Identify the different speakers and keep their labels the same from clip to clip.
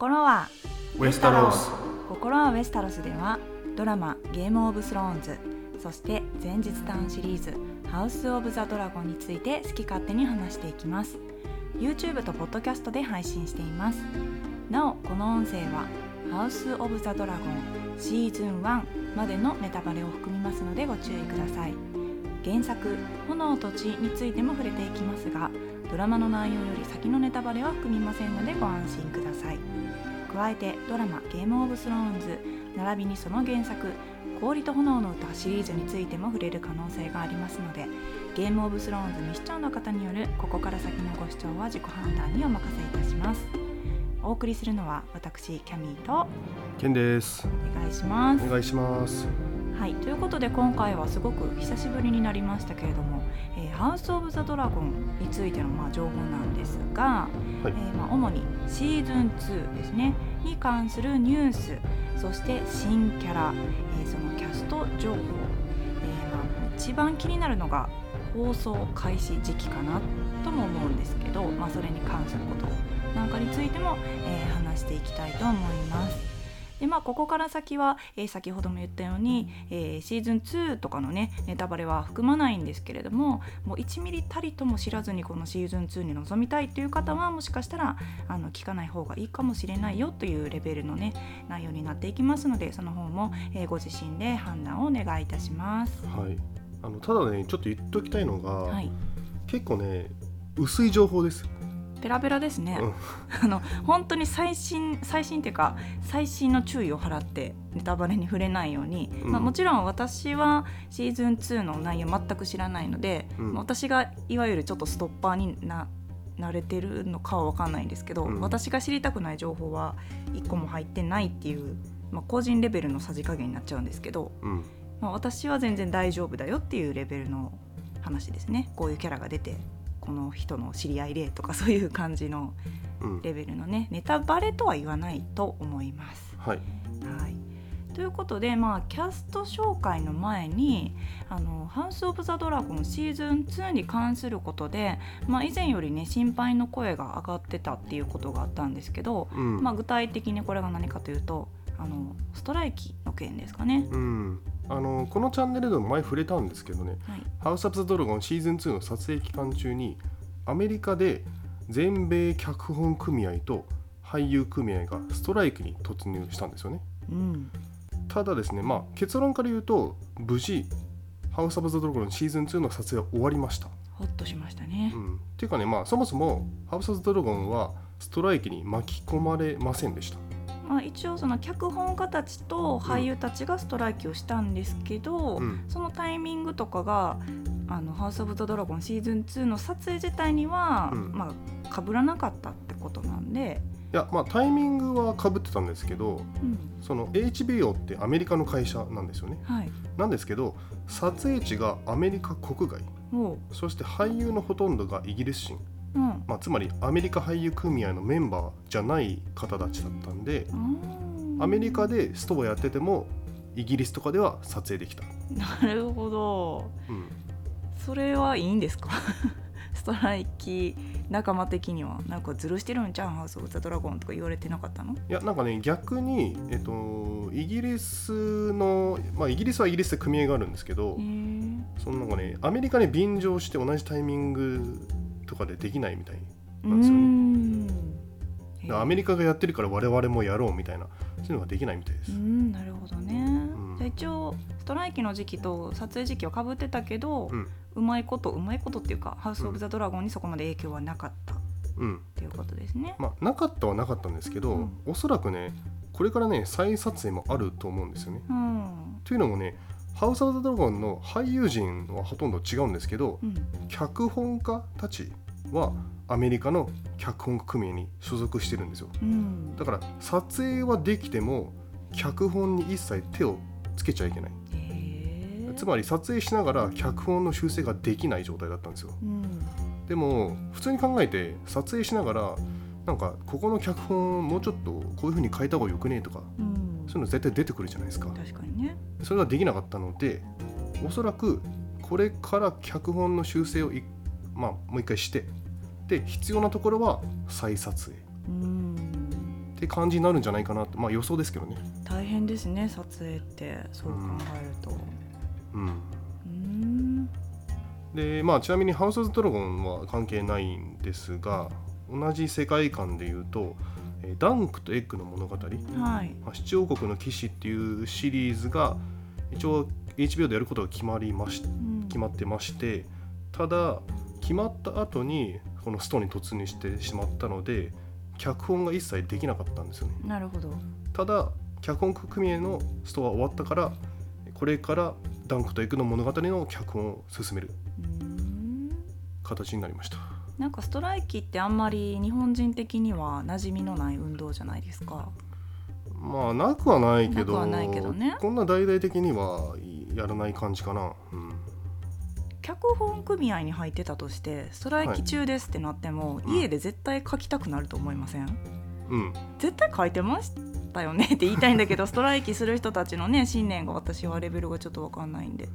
Speaker 1: 心は？
Speaker 2: ウェスタロス
Speaker 1: 心はウェスタロスではドラマゲームオブスローンズ。そして前日談シリーズハウスオブザドラゴンについて好き勝手に話していきます。YouTube と Podcast で配信しています。なおこの音声はハウスオブザドラゴンシーズン1までのネタバレを含みますのでご注意ください。原作炎と血についても触れていきますがドラマの内容より先のネタバレは含みませんのでご安心ください加えてドラマ「ゲームオブスローンズ」並びにその原作「氷と炎の歌」シリーズについても触れる可能性がありますのでゲームオブスローンズ未視聴の方によるここから先のご視聴は自己判断にお任せいたします。お送りするのは私キャミーと
Speaker 2: ケンです。
Speaker 1: お願いします。
Speaker 2: お願いします
Speaker 1: はい、ということで今回はすごく久しぶりになりましたけれども「えーハウス・オブ・ザ・ドラゴン」についてのまあ情報なんですが、
Speaker 2: はい
Speaker 1: えーまあ主にシーズン2ですねに関するニュースそして新キャラ、えーそのキャスト情報、えーまあ一番気になるのが放送開始時期かなとも思うんですけど、まあ、それに関することなんかについても、えー話していきたいと思います。でまあ、ここから先は、えー先ほども言ったように、えーシーズン2とかのねネタバレは含まないんですけれどももう1ミリたりとも知らずにこのシーズン2に臨みたいという方はもしかしたらあの聞かない方がいいかもしれないよというレベルのね内容になっていきますのでその方も、えーご自身で判断をお願いいたします。
Speaker 2: はい。あのただねちょっと言っておきたいのが、
Speaker 1: はい、
Speaker 2: 結構ね薄い情報です、
Speaker 1: ペラペラですね、
Speaker 2: うん。
Speaker 1: あの本当に最新最新っていうか最新の注意を払ってネタバレに触れないように、
Speaker 2: うん。
Speaker 1: まあ、もちろん私はシーズン2の内容全く知らないので、
Speaker 2: うん。
Speaker 1: まあ私がいわゆるちょっとストッパーにな慣れてるのかは分かんないんですけど、
Speaker 2: うん。
Speaker 1: 私が知りたくない情報は1個も入ってないっていう、まあ、個人レベルのさじ加減になっちゃうんですけど、
Speaker 2: うん。
Speaker 1: まあ、私は全然大丈夫だよっていうレベルの話ですね。こういうキャラが出てこの人の知り合いでとかそういう感じの
Speaker 2: うん。
Speaker 1: レベルのねネタバレとは言わないと思います。
Speaker 2: はい。
Speaker 1: はい。ということで、まあ、キャスト紹介の前に「あのハウス・オブ・ザ・ドラゴン」シーズン2に関することで、まあ、以前よりね心配の声が上がってたっていうことがあったんですけど、
Speaker 2: うん、
Speaker 1: まあ、具体的にこれが何かというとあのストライキの件ですかね。
Speaker 2: うんあのこのチャンネルでも前触れたんですけどね。
Speaker 1: はい「
Speaker 2: ハウス・オブ・ザ・ドラゴン」シーズン2の撮影期間中にアメリカで全米脚本組合と俳優組合がストライキに突入したんですよね。
Speaker 1: うん。
Speaker 2: ただですねまあ結論から言うと無事「ハウス・オブ・ザ・ドラゴン」シーズン2の撮影は終わりました。
Speaker 1: ほっとしましたね。
Speaker 2: う。ん、っていうかねまあそもそも「ハウス・オブ・ザ・ドラゴン」はストライキに巻き込まれませんでした
Speaker 1: まあ、一応その脚本家たちと俳優たちがストライキをしたんですけど、
Speaker 2: うん。
Speaker 1: そのタイミングとかが「あのハウス・オブ・ザ・ドラゴン」シーズン2の撮影自体には、
Speaker 2: うん。
Speaker 1: まあ被らなかったってことなんで、
Speaker 2: いやまあタイミングはかぶってたんですけど
Speaker 1: うん。
Speaker 2: その HBO ってアメリカの会社なんですよね。
Speaker 1: はい、
Speaker 2: なんですけど撮影地がアメリカ国外。
Speaker 1: も
Speaker 2: そして俳優のほとんどがイギリス人、
Speaker 1: う、うん。
Speaker 2: まあ、つまりアメリカ俳優組合のメンバーじゃない方たちだったんで
Speaker 1: あー
Speaker 2: アメリカでストをやっててもイギリスとかでは撮影できた、
Speaker 1: なるほど。
Speaker 2: うん、
Speaker 1: それはいいんですか？ストライキ仲間的にはなんかずるしてるんじゃん？ハウス・オブ・ザ・ドラゴンとか言われてなかったの？
Speaker 2: いやなんかね逆に、えっと、イギリスの、まあ、イギリスはイギリスで組合があるんですけどそのなんかねアメリカに便乗して同じタイミングとかでできないみたい
Speaker 1: う
Speaker 2: なんですよね。アメリカがやってるから我々もやろうみたいなそういうのができないみたいです。
Speaker 1: う。んなるほどね、
Speaker 2: ん。
Speaker 1: じゃあ一応ストライキの時期と撮影時期はかぶってたけど、
Speaker 2: う
Speaker 1: うんまいことうまいことっていうか「ハウス・オブ・ザ・ドラゴン」にそこまで影響はなかったっ
Speaker 2: うん
Speaker 1: ていうことですね。
Speaker 2: まあ、なかったはなかったんですけど、
Speaker 1: うん。
Speaker 2: おそらくねこれからね再撮影もあると思うんですよね。
Speaker 1: うん。
Speaker 2: というのもね「ハウス・オブ・ザ・ドラゴン」の俳優陣はほとんど違うんですけど
Speaker 1: うん。
Speaker 2: 脚本家たちはアメリカの脚本家組合に所属してるんですよ。
Speaker 1: うん。
Speaker 2: だから撮影はできても脚本に一切手をつけちゃいけない。つまり撮影しながら脚本の修正ができない状態だったんですよ。
Speaker 1: うん。
Speaker 2: でも普通に考えて撮影しながらなんかここの脚本もうちょっとこういう風に変えた方がよくねとか
Speaker 1: うん。
Speaker 2: そういうの絶対出てくるじゃないですか。
Speaker 1: 確かにね。
Speaker 2: それができなかったのでおそらくこれから脚本の修正をい、まあ、もう一回してで必要なところは再撮影。
Speaker 1: うん。
Speaker 2: っって感じになるんじゃないかなと。まあ予想ですけどね。
Speaker 1: 大変ですね撮影って。そう考えると。
Speaker 2: うん。
Speaker 1: うん。
Speaker 2: でまあちなみに「ハウス・オブ・ドラゴン」は関係ないんですが同じ世界観でいうと「えーダンクとエッグの物語」
Speaker 1: はい。
Speaker 2: まあ七王国の騎士」っていうシリーズが一応 HBO でやることが決まりまし
Speaker 1: うん。
Speaker 2: 決まってましてただ決まった後にこのストーンに突入してしまったので脚本が一切できなかったんですよね。
Speaker 1: なるほど。
Speaker 2: ただ脚本組合のストは終わったからこれからダンクとエッグの物語の脚本を進める
Speaker 1: うん。
Speaker 2: 形になりました。
Speaker 1: なんかストライキってあんまり日本人的には馴染みのない運動じゃないですか。
Speaker 2: まあなくはないけど
Speaker 1: なくはないけどね。
Speaker 2: こんな大々的にはやらない感じかな、うん、
Speaker 1: 脚本組合に入ってたとしてストライキ中ですってなっても、
Speaker 2: うん。
Speaker 1: 家で絶対書きたくなると思いません？
Speaker 2: うん、
Speaker 1: 絶対書いてましたよねって言いたいんだけど ストライキする人たちのね信念が私はレベルがちょっと分かんないんで。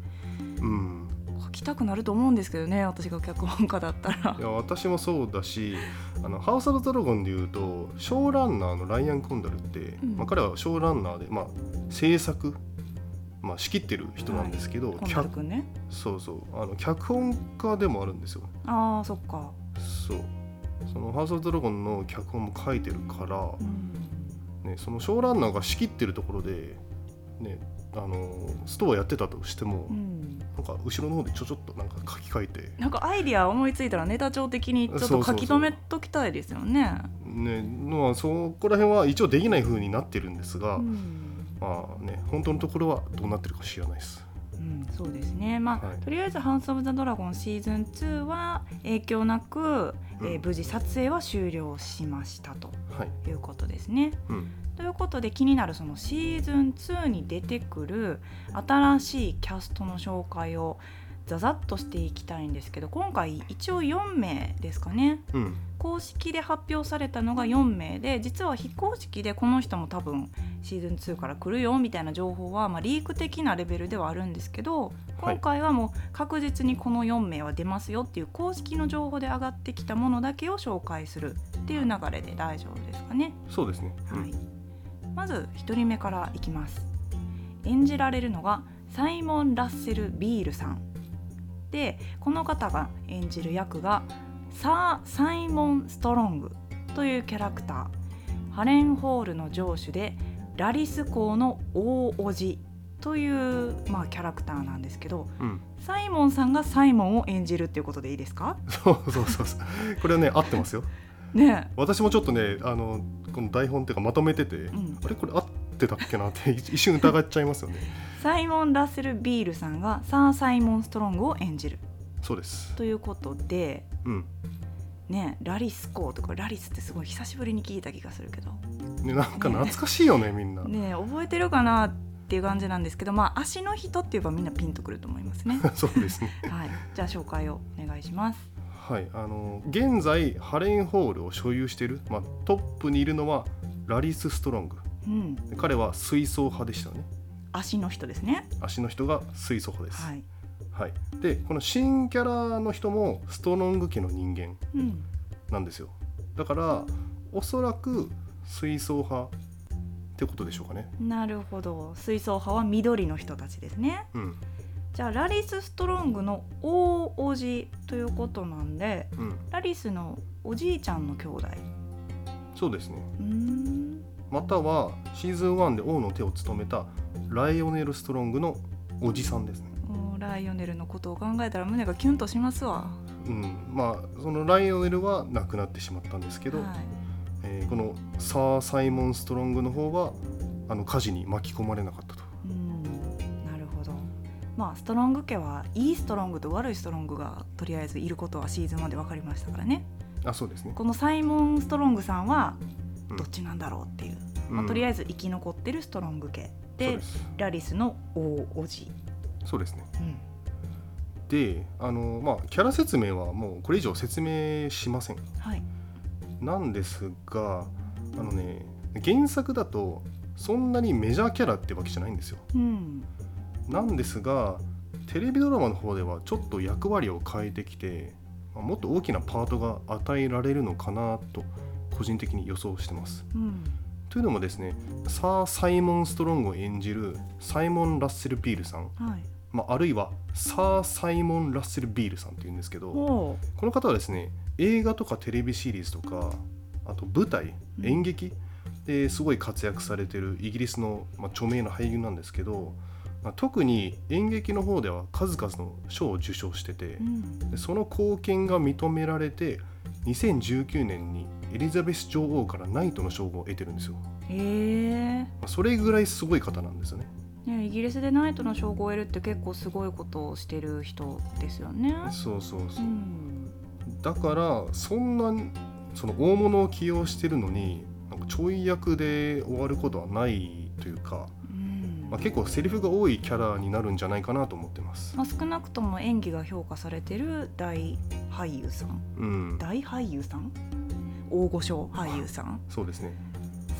Speaker 2: うん、
Speaker 1: 書きたくなると思うんですけどね私が脚本家だったら。
Speaker 2: いや私もそうだしあのハウス・オブ・ドラゴンでいうとショーランナーのライアン・コンダルって、
Speaker 1: うん。
Speaker 2: まあ、彼はショーランナーで、まあ、制作、まあ、仕切ってる人なんですけど、
Speaker 1: コンダル
Speaker 2: 脚
Speaker 1: くんね。
Speaker 2: そうそう。あの脚本家でもあるんですよ。
Speaker 1: ああそっか。
Speaker 2: そう。そのハウス・オブ・ドラゴンの脚本も書いてるから、
Speaker 1: うん。
Speaker 2: ね、そのショーランナーが仕切ってるところで、ね、あのストアやってたとしても、
Speaker 1: うん。
Speaker 2: なんか後ろの方でちょちょっとなんか書き換えて、
Speaker 1: なんかアイディア思いついたらネタ帳的にちょっと書き留めときたいですよね。
Speaker 2: ねのはそこら辺は一応できない風になってるんですが、
Speaker 1: うん
Speaker 2: まあね本当のところはどうなってるか知らないです。
Speaker 1: うん、そうですね、まあ
Speaker 2: はい。
Speaker 1: とりあえず「ハウス・オブ・ザ・ドラゴン」シーズン2は影響なく、えー
Speaker 2: うん。
Speaker 1: 無事撮影は終了しましたと
Speaker 2: はい、
Speaker 1: いうことですね。
Speaker 2: うん、
Speaker 1: ということで気になるそのシーズン2に出てくる新しいキャストの紹介をざざっとしていきたいんですけど今回一応4名ですかね。
Speaker 2: うん、
Speaker 1: 公式で発表されたのが4名で実は非公式でこの人も多分シーズン2から来るよみたいな情報は、まあ、リーク的なレベルではあるんですけど
Speaker 2: はい。
Speaker 1: 今回はもう確実にこの4名は出ますよっていう公式の情報で上がってきたものだけを紹介するっていう流れで大丈夫ですかね。
Speaker 2: そうですね。うん。
Speaker 1: はい、まず1人目からいきます。演じられるのがサイモン・ラッセル・ビールさんでこの方が演じる役がサー・サイモン・ストロングというキャラクター。ハレンホールの城主でラリス公の大叔父という、まあ、キャラクターなんですけど
Speaker 2: うん、
Speaker 1: サイモンさんがサイモンを演じるっていうことでいいですか？
Speaker 2: そうそうそう。これはね合ってますよ。
Speaker 1: ね。
Speaker 2: 私もちょっとねあのこの台本っていうかまとめてて、
Speaker 1: ん。
Speaker 2: あれ？これ合ってたっけなって一瞬疑っちゃいますよね。
Speaker 1: サイモン・ラッセル・ビールさんがサー・サイモン・ストロングを演じる
Speaker 2: そうです。
Speaker 1: ということで
Speaker 2: うん。
Speaker 1: ねラリスコーとかラリスってすごい久しぶりに聞いた気がするけど
Speaker 2: ねなんか懐かしいよねみんな。
Speaker 1: ね覚えてるかなっていう感じなんですけどまあ足の人って言えばみんなピンとくると思いますね
Speaker 2: そうですね。
Speaker 1: はいじゃあ紹介をお願いします
Speaker 2: はい、あの現在ハレンホールを所有している、まあ、トップにいるのはラリス・ストロング
Speaker 1: うん。
Speaker 2: で彼は水槽派でしたね。
Speaker 1: 足の人ですね。
Speaker 2: 足の人が水槽派です、
Speaker 1: はい。
Speaker 2: はい。でこの新キャラの人もストロング家の人間
Speaker 1: うん。
Speaker 2: なんですよ。だからおそらく水槽派ってことでしょうかね。
Speaker 1: なるほど。水槽派は緑の人たちですね。
Speaker 2: うん。
Speaker 1: じゃあラリス・ストロングの大叔父ということなんで
Speaker 2: うん。
Speaker 1: ラリスのおじいちゃんの兄弟。
Speaker 2: そうですね。
Speaker 1: うーん
Speaker 2: またはシーズン1で王の手を務めたライオネル・ストロングのおじさんですね
Speaker 1: もうライオネルのことを考えたら胸がキュンとしますわ。
Speaker 2: うん、まあそのライオネルは亡くなってしまったんですけど、
Speaker 1: はい
Speaker 2: えーこのサー・サイモン・ストロングの方はあの火事に巻き込まれなかったと。
Speaker 1: うん、なるほど。まあストロング家はいいストロングと悪いストロングがとりあえずいることはシーズン1で分かりましたからね。
Speaker 2: あそうですね。
Speaker 1: このサイモン・ストロングさんは
Speaker 2: うん
Speaker 1: どっちなんだろうっていう、まあ、とりあえず生き残ってるストロング家でラリスの大叔父。
Speaker 2: そうですね。
Speaker 1: うん
Speaker 2: であの、まあ、キャラ説明はもうこれ以上説明しません。
Speaker 1: はい。
Speaker 2: なんですがあのね原作だとそんなにメジャーキャラってわけじゃないんですよ。
Speaker 1: うん。
Speaker 2: なんですがテレビドラマの方ではちょっと役割を変えてきてまあもっと大きなパートが与えられるのかなと個人的に予想してます。
Speaker 1: うん。
Speaker 2: というのもですねサー・サイモン・ストロングを演じるサイモン・ラッセル・ビールさん、
Speaker 1: はい。
Speaker 2: まあ、あるいはサー・サイモン・ラッセル・ビールさんというんですけど
Speaker 1: お
Speaker 2: この方はですね映画とかテレビシリーズとかあと舞台
Speaker 1: うん。
Speaker 2: 演劇ですごい活躍されてるイギリスの、まあ、著名な俳優なんですけど、まあ、特に演劇の方では数々の賞を受賞してて
Speaker 1: うん。
Speaker 2: でその貢献が認められて2019年にエリザベス女王からナイトの称号を得てるんですよ、
Speaker 1: へえ。
Speaker 2: まあ、それぐらいすごい方なんですよね。
Speaker 1: ね、イギリスでナイトの称号を得るって結構すごいことをしてる人ですよね。
Speaker 2: そうそうそう。う、
Speaker 1: ん、
Speaker 2: だからそんなその大物を起用してるのになんかちょい役で終わることはないというか、
Speaker 1: うん
Speaker 2: まあ、結構セリフが多いキャラになるんじゃないかなと思ってます。
Speaker 1: まあ、少なくとも演技が評価されてる大俳優さん。
Speaker 2: うん。
Speaker 1: 大俳優さん？大御所俳優さん？
Speaker 2: そうですね。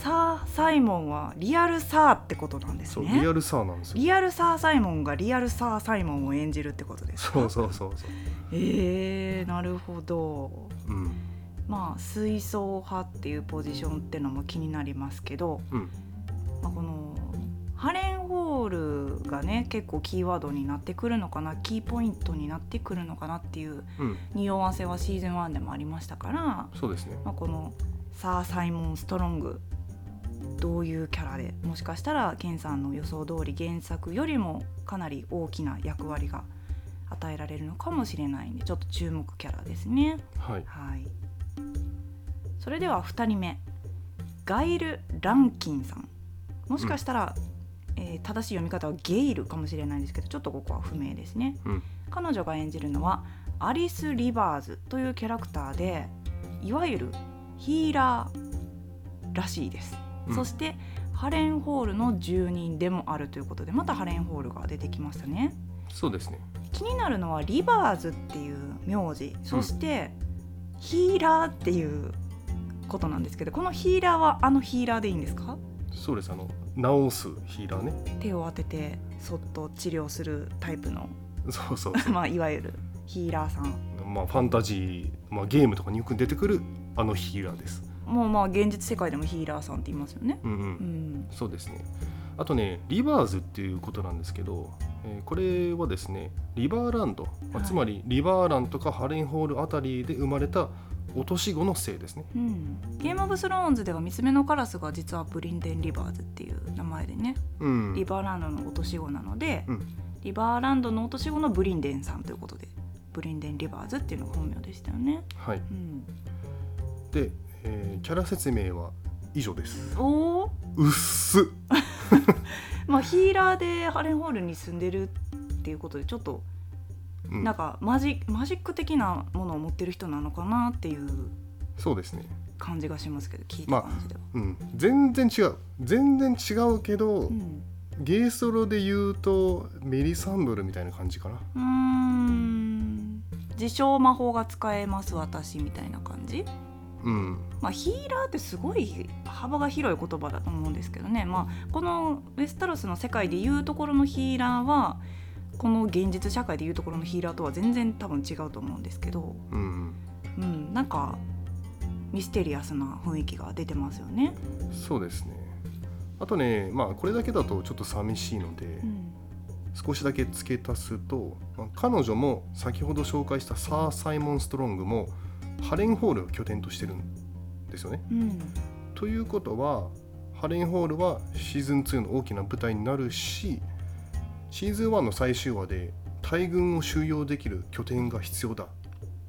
Speaker 1: サー・サイモンはリアルサーってことなんです
Speaker 2: そう
Speaker 1: ね
Speaker 2: リアルサーなんですよ。
Speaker 1: リアルサー・サイモンがリアルサー・サイモンを演じるってことですか？
Speaker 2: そうそうそうそう。
Speaker 1: えー、なるほど。
Speaker 2: うん。
Speaker 1: まあ水槽派っていうポジションってのも気になりますけど、
Speaker 2: うん。
Speaker 1: まあ、このハレンホールがね結構キーワードになってくるのかなキーポイントになってくるのかなっていう
Speaker 2: うん。
Speaker 1: 匂わせはシーズン1でもありましたから、
Speaker 2: そうですね。
Speaker 1: まあ、このサー・サイモン・ストロングどういうキャラでもしかしたらケンさんの予想通り原作よりもかなり大きな役割が与えられるのかもしれないんでちょっと注目キャラですね。
Speaker 2: はい。
Speaker 1: はい、それでは2人目。ガイル・ランキンさん。もしかしたら、えー正しい読み方はゲイルかもしれないんですけどちょっとここは不明ですね、
Speaker 2: うん。
Speaker 1: 彼女が演じるのはアリス・リバーズというキャラクターでいわゆるヒーラーらしいです、
Speaker 2: うん。
Speaker 1: そしてハレンホールの住人でもあるということでまたハレンホールが出てきましたね。
Speaker 2: そうですね。
Speaker 1: 気になるのはリバーズっていう名字。そしてヒーラーっていうことなんですけどこのヒーラーはあのヒーラーでいいんですか？
Speaker 2: そうです。あの治すヒーラーね。
Speaker 1: 手を当ててそっと治療するタイプの。
Speaker 2: そうそう
Speaker 1: まあいわゆるヒーラーさん。
Speaker 2: まあファンタジー、まあ、ゲームとかによく出てくるあのヒーラーです。
Speaker 1: もうまあ現実世界でもヒーラーさんって言いますよね。
Speaker 2: うんうん。
Speaker 1: うん。
Speaker 2: そうですね。あとねリバーズっていうことなんですけど、えーこれはですねリバーランド、まあ
Speaker 1: はい。
Speaker 2: つまりリバーランとかハレンホールあたりで生まれた落とし子の姓ですね。
Speaker 1: うん、ゲームオブスローンズでは三つ目のカラスが実はブリンデン・リバーズっていう名前でね。
Speaker 2: うん。
Speaker 1: リバーランドの落とし子なので、
Speaker 2: うん。
Speaker 1: リバーランドの落とし子のブリンデンさんということでブリンデン・リバーズっていうのが本名でしたよね。
Speaker 2: はい。
Speaker 1: うん、
Speaker 2: で、えーキャラ説明は以上です。
Speaker 1: おお
Speaker 2: うっす
Speaker 1: まあヒーラーでハレンホールに住んでるっていうことでちょっと
Speaker 2: うん。
Speaker 1: なんかマジマジック的なものを持ってる人なのかなっていう
Speaker 2: そうですね。
Speaker 1: 感じがしますけど聞い
Speaker 2: まあ
Speaker 1: た感じでは。
Speaker 2: うん。全然違う。全然違うけど、
Speaker 1: うん。
Speaker 2: ゲイソロで言うとメリサンブルみたいな感じかな。
Speaker 1: うーん。自称魔法が使えます私みたいな感じ？
Speaker 2: うん。
Speaker 1: まあヒーラーってすごい幅が広い言葉だと思うんですけどね。まあこのウェスタロスの世界でいうところのヒーラーはこの現実社会でいうところのヒーラーとは全然多分違うと思うんですけど
Speaker 2: うん
Speaker 1: うんなんかミステリアスな雰囲気が出てますよね。
Speaker 2: そうですねあとねまあこれだけだとちょっと寂しいので、
Speaker 1: うん
Speaker 2: 少しだけ付け足すと、まあ彼女も先ほど紹介したサー・サイモン・ストロングもハレンホールを拠点としてるんですよね。
Speaker 1: うん
Speaker 2: ということはハレンホールはシーズン2の大きな舞台になるしシーズン1の最終話で大軍を収容できる拠点が必要だっ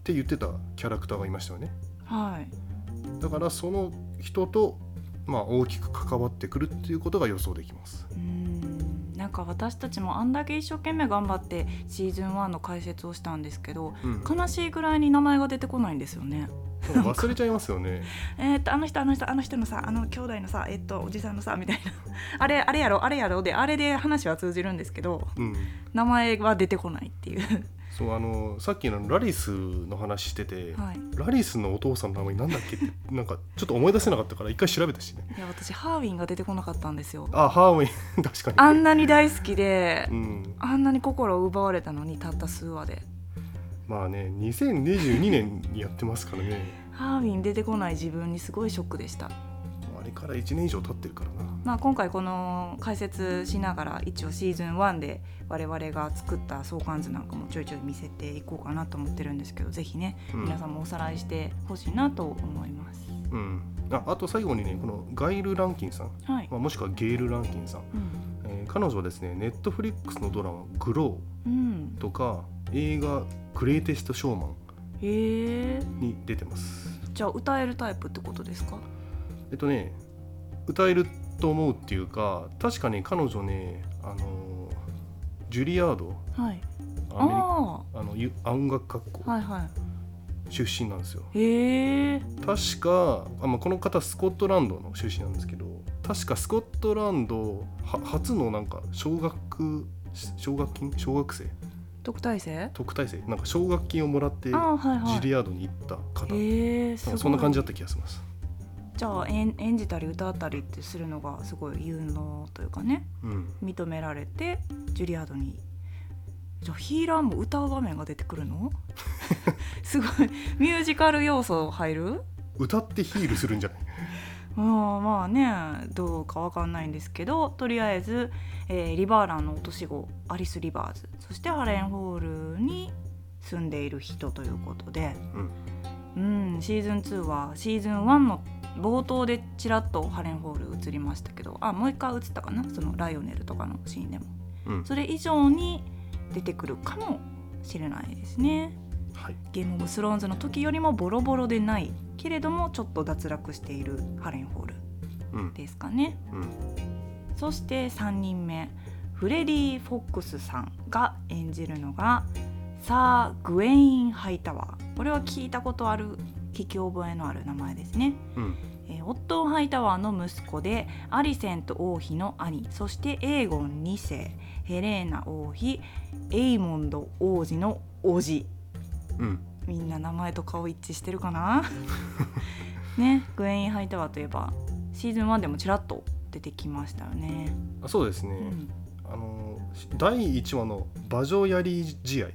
Speaker 2: て言ってたキャラクターがいましたよね。
Speaker 1: はい
Speaker 2: だからその人と、まあ、大きく関わってくるっていうことが予想できます。
Speaker 1: うんなんか私たちもあんだけ一生懸命頑張ってシーズン1の解説をしたんですけど
Speaker 2: うん、
Speaker 1: 悲しいぐらいに名前が出てこないんですよね。
Speaker 2: 忘れちゃいますよね。
Speaker 1: えーっとあの人あの人あの人のさあの兄弟のさえっとおじさんのさみたいな。あれあれやろ？あれやろ？であれで話は通じるんですけど
Speaker 2: うん。
Speaker 1: 名前は出てこないっていう。
Speaker 2: そうあのさっきのラリスの話してて、
Speaker 1: はい。
Speaker 2: ラリスのお父さんの名前なんだっけってなんかちょっと思い出せなかったから一回調べたしね。
Speaker 1: いや私ハーウィンが出てこなかったんですよ。
Speaker 2: あハーウィン。確かに。
Speaker 1: あんなに大好きで
Speaker 2: うん、
Speaker 1: あんなに心を奪われたのにたった数話で
Speaker 2: まあね2022年にやってますからね。
Speaker 1: ハーウィン出てこない自分にすごいショックでした。
Speaker 2: あれから1年以上経ってるからな。
Speaker 1: まあ、今回この解説しながら一応シーズン1で我々が作った相関図なんかもちょいちょい見せていこうかなと思ってるんですけどぜひね、
Speaker 2: うん。
Speaker 1: 皆さんもおさらいしてほしいなと思います。
Speaker 2: うん。ああと最後にねこのガイル・ランキンさん、
Speaker 1: はい、
Speaker 2: まあ、もしくはゲイル・ランキンさん、
Speaker 1: うん。
Speaker 2: えー彼女はですねネットフリックスのドラマ「グロ
Speaker 1: うん。
Speaker 2: ー」とか映画「グレイテスト・ショーマ
Speaker 1: え」
Speaker 2: に出てます。
Speaker 1: じゃあ歌えるタイプってことですか？
Speaker 2: えっとね歌えると思うっていうか確かね彼女ねあのージュリアード。
Speaker 1: はい。
Speaker 2: アメリカ
Speaker 1: あ
Speaker 2: あのゆ音楽学校。
Speaker 1: あはいは
Speaker 2: 出身なんですよ。
Speaker 1: いへえ
Speaker 2: 確かあ、まあ、この方スコットランドの出身なんですけど確かスコットランドは初のなんか奨学奨学金奨学生
Speaker 1: 特待生？
Speaker 2: 特待生。なんか奨学金をもらってジリアードに行った方、
Speaker 1: へえすごい。
Speaker 2: そんな感じだった気がします。
Speaker 1: じゃあ演演じたり歌ったりってするのがすごい有能というかね。
Speaker 2: うん。
Speaker 1: 認められてジュリアードに。じゃあヒーラーも歌う場面が出てくるの？すごい。ミュージカル要素入る？
Speaker 2: 歌ってヒールするんじゃない？
Speaker 1: まあまあねどうかわかんないんですけどとりあえず、えーリバーランの落とし子アリス・リバーズそしてハレンホールに住んでいる人ということで、うん、シーズン2はシーズン1の冒頭でちらっとハレンホール映りましたけどあもう一回映ったかなそのライオネルとかのシーンでも。
Speaker 2: うん。
Speaker 1: それ以上に出てくるかもしれないですね。
Speaker 2: はい。
Speaker 1: ゲームオブスローンズの時よりもボロボロでないけれどもちょっと脱落しているハレンホール
Speaker 2: うん。
Speaker 1: ですかね。
Speaker 2: うん。
Speaker 1: そして3人目フレディ・フォックスさんが演じるのがサー・グエイン・ハイタワー。これは聞いたことある聞き覚えのある名前ですね、
Speaker 2: うん。
Speaker 1: えーオットー・ハイタワーの息子でアリセント王妃の兄。そしてエーゴン2世ヘレーナ王妃エイモンド王子の叔父。
Speaker 2: うん
Speaker 1: みんな名前と顔一致してるかな？ねグエイン・ハイタワーといえばシーズン1でもちらっと出てきましたよね、
Speaker 2: あそうですね、
Speaker 1: うん。
Speaker 2: あの第1話の「馬上槍試合」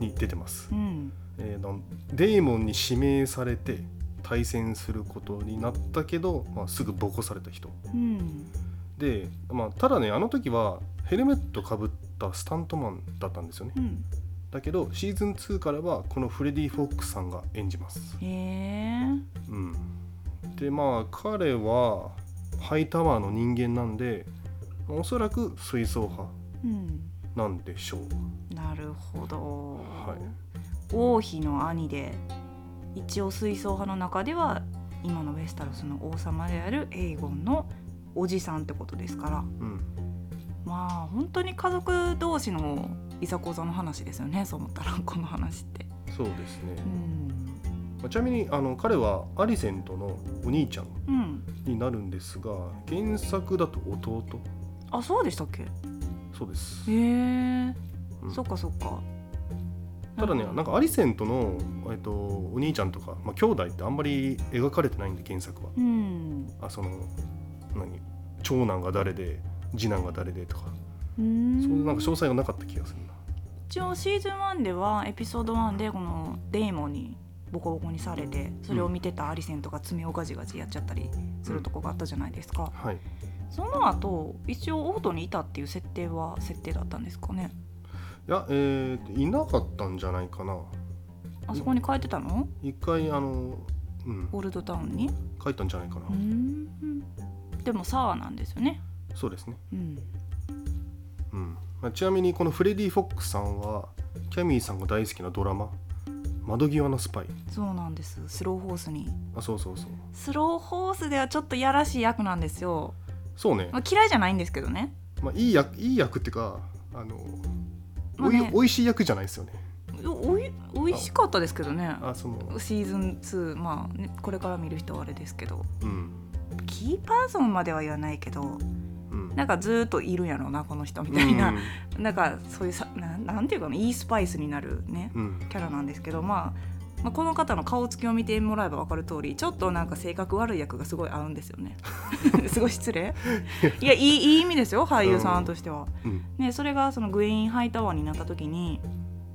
Speaker 2: に出てます、
Speaker 1: うん。
Speaker 2: えーデーモンに指名されて対戦することになったけど、まあ、すぐボコされた人。
Speaker 1: うん。
Speaker 2: で、まあ、ただねあの時はヘルメットかぶったスタントマンだったんですよね。
Speaker 1: うん
Speaker 2: だけどシーズン2からはこのフレディ・フォックスさんが演じます。
Speaker 1: へえ
Speaker 2: うん。でまあ彼はハイタワーの人間なんでおそらく水槽派
Speaker 1: うん。
Speaker 2: なんでしょう。
Speaker 1: なるほど、
Speaker 2: はい。
Speaker 1: 王妃の兄で一応水槽派の中では今のウェスタロスの王様であるエイゴンのおじさんってことですから。
Speaker 2: うん。
Speaker 1: まあ本当に家族同士のいざこざの話ですよねそう思ったらこの話って。
Speaker 2: そうですね、
Speaker 1: うん。
Speaker 2: まあちなみにあの彼はアリセントのお兄ちゃん
Speaker 1: うん、
Speaker 2: になるんですが原作だと弟？
Speaker 1: あそうでしたっけ？
Speaker 2: そうです。
Speaker 1: へえ、
Speaker 2: うん。
Speaker 1: そっかそっか。
Speaker 2: ただねなんかアリセントの、えっと、お兄ちゃんとか、まあ、兄弟ってあんまり描かれてないんで原作は。
Speaker 1: うん。
Speaker 2: あその何？長男が誰で次男が誰でとか。
Speaker 1: うーん
Speaker 2: そんななんか詳細がなかった気がするな。
Speaker 1: 一応シーズン1ではエピソード1でこのデーモンにボコボコにされてそれを見てたアリセンとか爪をガジガジやっちゃったりするとこがあったじゃないですか、
Speaker 2: はい。
Speaker 1: その後一応オートにいたっていう設定は設定だったんですかね。
Speaker 2: いやえー、いなかったんじゃないかな。
Speaker 1: あそこに帰ってたの？
Speaker 2: 一回あのうん。
Speaker 1: オールドタウンに？
Speaker 2: 書いたんじゃないかな、
Speaker 1: うーん。でもサーなんですよね。
Speaker 2: そうですね。
Speaker 1: うん
Speaker 2: うん。まあ、ちなみにこのフレディ・フォックスさんはキャミーさんが大好きなドラマ「窓際のスパイ。
Speaker 1: そうなんです。スローホースに」
Speaker 2: あそうそうそう。
Speaker 1: スローホースではちょっとやらしい役なんですよ、
Speaker 2: そうね、
Speaker 1: まあ、嫌いじゃないんですけどね。
Speaker 2: まあ、いい役いい役っていうかあの、
Speaker 1: まあね。
Speaker 2: おいしい役じゃないですよね。
Speaker 1: おおいおいしかったですけどね。
Speaker 2: あその。
Speaker 1: シーズン2まあ、ね、これから見る人はあれですけど。
Speaker 2: うん。
Speaker 1: キーパーソンまでは言わないけど
Speaker 2: うん
Speaker 1: なんかずーっといるんやろうなこの人みたいな、なんかそういうさななんていうかないいスパイスになるね
Speaker 2: うん、うん
Speaker 1: キャラなんですけど、まあ、まあこの方の顔つきを見てもらえば分かる通りちょっとなんか性格悪い役がすごい合うんですよね。すごい失礼。いやいいいい意味ですよ俳優さんとしては。
Speaker 2: うん。
Speaker 1: ね、それがそのグエイン・ハイタワーになった時に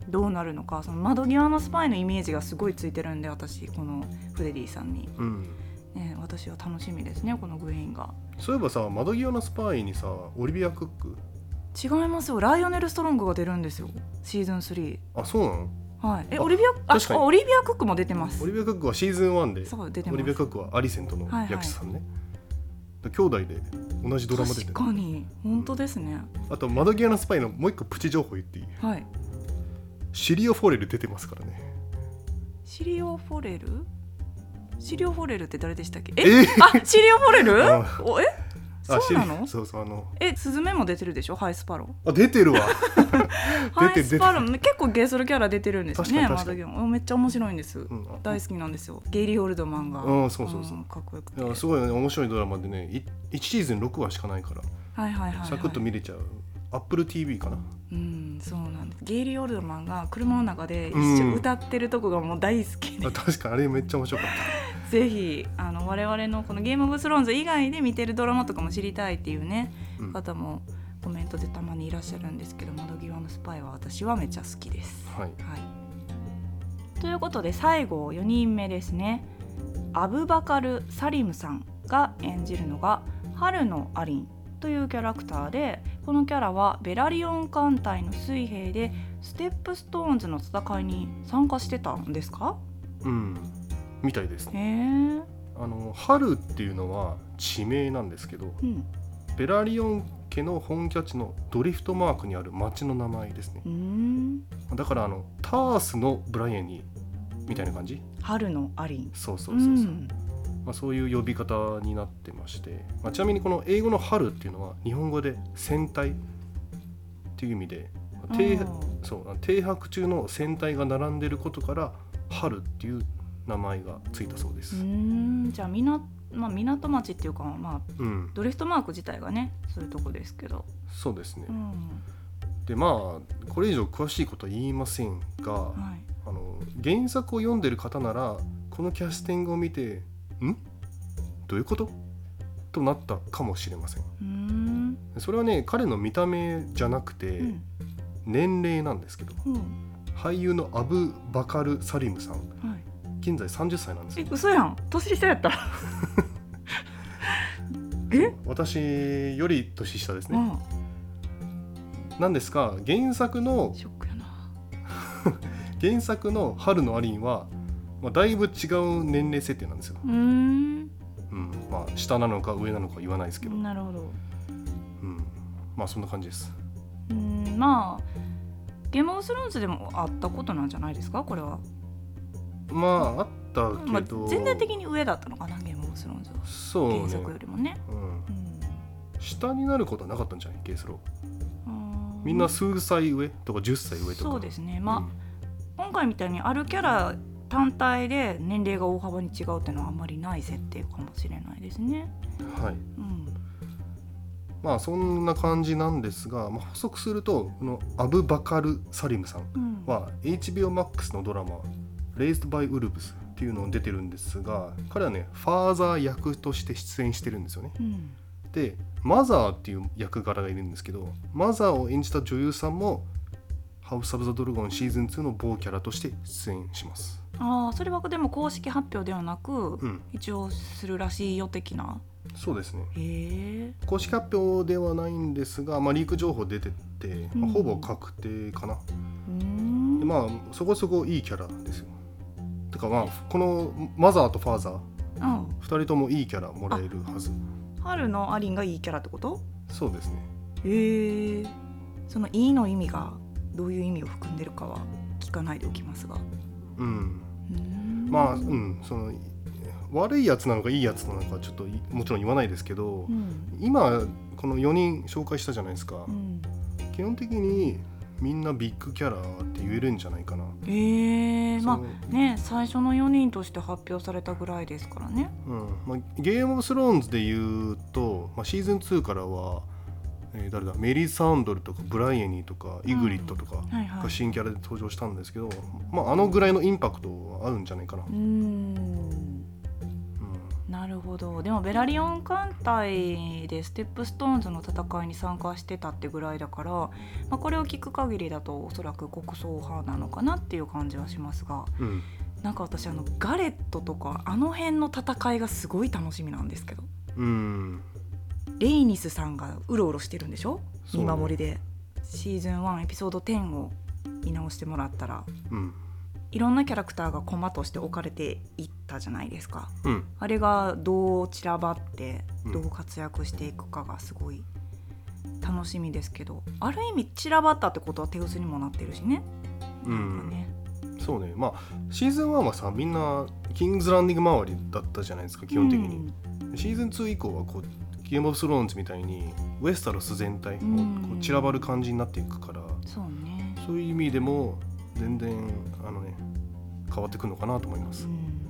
Speaker 1: どうなるのかその窓際のスパイのイメージがすごいついてるんで私このフレディさんに、
Speaker 2: うん
Speaker 1: ね、私私は楽しみですねこのグエインが。
Speaker 2: そういえばさ窓際のスパイにさオリビア・クック？
Speaker 1: 違いますよ。ライオネル・ストロングが出るんですよシーズン3
Speaker 2: あそうなの？
Speaker 1: はい。え
Speaker 2: あ
Speaker 1: オリビアあオリビア・クックも出てます。
Speaker 2: オリビア・クックはシーズン1で
Speaker 1: そう出てます。
Speaker 2: オリビア・クックはアリセントの
Speaker 1: はいはい。
Speaker 2: 役者さんね、兄弟で同じドラマ出て
Speaker 1: 確
Speaker 2: る
Speaker 1: かに。本当ですね、
Speaker 2: あと窓際のスパイのもう一個プチ情報言っていい？
Speaker 1: はい。
Speaker 2: シリオ・フォレル出てますからね。
Speaker 1: シリオ・フォレル？シリオ・フォレルって誰でしたっけ？
Speaker 2: え？
Speaker 1: え？あシリオ・フォレル？
Speaker 2: あ。
Speaker 1: おえ？
Speaker 2: あ
Speaker 1: そうなの？
Speaker 2: そうそうあの。
Speaker 1: えスズメも出てるでしょ？ハイスパロ
Speaker 2: あ出てるわ。
Speaker 1: ハイスパロ結構ゲイソルキャラ出てるんですよね窓際めっちゃ面白いんです、
Speaker 2: うんあ。
Speaker 1: 大好きなんですよ。ゲイリー・オールドマンが。
Speaker 2: うんそうそうそう。ん
Speaker 1: かっこよくて。
Speaker 2: いやすごいね。面白いドラマでねい1シーズン6話しかないから。
Speaker 1: はいはいはい、はい、
Speaker 2: サクッと見れちゃう、アップル TV かな？
Speaker 1: うんそうなんです。ゲイリー・オールドマンが車の中で一
Speaker 2: うん。
Speaker 1: 緒歌ってるとこがもう大好きで、
Speaker 2: あ確かに。あれめっちゃ面白かっ
Speaker 1: ぜひあの我々のこのゲームオブスローンズ以外で見てるドラマとかも知りたいっていうね、
Speaker 2: た、うん、
Speaker 1: 方もコメントでたまにいらっしゃるんですけど窓際のスパイは私はめっちゃ好きです。
Speaker 2: はい。
Speaker 1: はい、ということで最後4人目ですね。アブバカル・サリムさんが演じるのがハルのアリンというキャラクターでこのキャラはベラリオン艦隊の水兵でステップストーンズの戦いに参加してたんですか？
Speaker 2: うんみたいです。
Speaker 1: へ
Speaker 2: ね
Speaker 1: え、
Speaker 2: あの春っていうのは地名なんですけど
Speaker 1: うん、
Speaker 2: ベラリオン家の本拠地のドリフトマークにある町の名前ですね。だからあのタースのブライアンにみたいな感じ？
Speaker 1: 春のアリン。
Speaker 2: そうそうそうそう、
Speaker 1: ん
Speaker 2: まあ、そういう呼び方になってまして、まあ、ちなみにこの英語の春っていうのは日本語で戦隊っていう意味で停そう停泊中の戦隊が並んでることから春っていう名前がついたそうです。
Speaker 1: うー。ん。じゃあみな、まあ、港町っていうか、まあ、
Speaker 2: うん、
Speaker 1: ドリフトマーク自体がねそういうとこですけど、
Speaker 2: そうですね。
Speaker 1: う。ん。
Speaker 2: でまあこれ以上詳しいことは言いませんが、
Speaker 1: はい、
Speaker 2: あの原作を読んでる方ならこのキャスティングを見てん？どういうこと？となったかもしれません。それはね彼の見た目じゃなくて、
Speaker 1: うん。
Speaker 2: 年齢なんですけど
Speaker 1: うん。
Speaker 2: 俳優のアブ・バカル・サリムさん。
Speaker 1: はい、
Speaker 2: 現在30歳なんです
Speaker 1: え
Speaker 2: よ
Speaker 1: 嘘やん。年下やった。え、
Speaker 2: 私より年下ですね、
Speaker 1: うん。
Speaker 2: なんですが原作の
Speaker 1: ショックやな。
Speaker 2: 原作の春のアリンは、まあ、だいぶ違う年齢設定なんですよ、
Speaker 1: うーん。
Speaker 2: うん。まあ、下なのか上なのか言わないですけど、
Speaker 1: なるほど。
Speaker 2: うん、まあそんな感じです。
Speaker 1: うーん。まあゲームオブスローンズでもあったことなんじゃないですか？これは、
Speaker 2: まああった
Speaker 1: まあ
Speaker 2: けど、、
Speaker 1: 全体的に上だったのかな？ゲームオブスローンズは。
Speaker 2: そうね。
Speaker 1: 原作よりもね、
Speaker 2: うん、
Speaker 1: うん。
Speaker 2: 下になることはなかったんじゃない？ゲースロ
Speaker 1: うーん。
Speaker 2: みんな数歳上とか10歳上とか。
Speaker 1: そうですね。まあ、今回みたいにあるキャラ単体で年齢が大幅に違うっていうのはあんまりない設定かもしれないですね。
Speaker 2: うんはい。
Speaker 1: うん、
Speaker 2: まあそんな感じなんですが、まあ、補足するとこのアブ・バカル・サリムさん
Speaker 1: うん、
Speaker 2: は HBO Max のドラマ「Raised by Wolves」っていうのを出てるんですが彼はねファーザー役として出演してるんですよね。
Speaker 1: うん、
Speaker 2: でマザーっていう役柄がいるんですけどマザーを演じた女優さんもハウス・オブ・ザ・ドラゴンシーズン2の某キャラとして出演します
Speaker 1: ああそれはでも公式発表ではなく、
Speaker 2: うん
Speaker 1: 一応するらしいよ的な？
Speaker 2: そうですね
Speaker 1: へえ。
Speaker 2: 公式発表ではないんですが、まあ、リーク情報出てて、まあ
Speaker 1: うん
Speaker 2: ほぼ確定かな、
Speaker 1: うーん。
Speaker 2: でまあそこそこいいキャラですよてかまあこのマザーとファーザー
Speaker 1: うん、
Speaker 2: 2人ともいいキャラもらえるはず
Speaker 1: 春のアリンがいいキャラってこと？
Speaker 2: そうですね
Speaker 1: へえ。そのいいの意味がどういう意味を含んでるかは聞かないでおきますが。
Speaker 2: うんまあうんその悪いやつなのかいいやつなのかちょっといもちろん言わないですけど、
Speaker 1: うん。
Speaker 2: 今この4人紹介したじゃないですか、
Speaker 1: うん。
Speaker 2: 基本的にみんなビッグキャラって言えるんじゃないかな、
Speaker 1: ええまあね最初の4人として発表されたぐらいですからね。
Speaker 2: うんまあ、ゲームオブスローンズで言うと、まあ、シーズン2からは、えー誰だ？メリー・サンドルとかブライエニーとかイグリッドとかが。新キャラで登場したんですけど、まあ、あのぐらいのインパクトはあるんじゃないかな。
Speaker 1: なるほど。でもベラリオン艦隊でステップストーンズの戦いに参加してたってぐらいだから、まあ、これを聞く限りだとおそらく黒装派なのかなっていう感じはしますが、
Speaker 2: うん。
Speaker 1: なんか私あのガレットとかあの辺の戦いがすごい楽しみなんですけど。
Speaker 2: うん
Speaker 1: レイニスさんがうろうろしてるんでしょ？見守りで。シーズン1エピソード10を見直してもらったら。
Speaker 2: うん。
Speaker 1: いろんなキャラクターが駒として置かれていったじゃないですか。
Speaker 2: うん。
Speaker 1: あれがどう散らばって
Speaker 2: うん。
Speaker 1: どう活躍していくかがすごい楽しみですけど、ある意味散らばったってことは手薄にもなってるしね。
Speaker 2: うん。そうね。まあシーズン1はさみんなキングズランディング周りだったじゃないですか基本的に、シーズン2以降はこうゲームオブスローンズみたいにウエスタロス全体をこ
Speaker 1: うん。
Speaker 2: う散らばる感じになっていくから
Speaker 1: うんそうね、
Speaker 2: そういう意味でも全然あのね変わってくるのかなと思います、
Speaker 1: うん、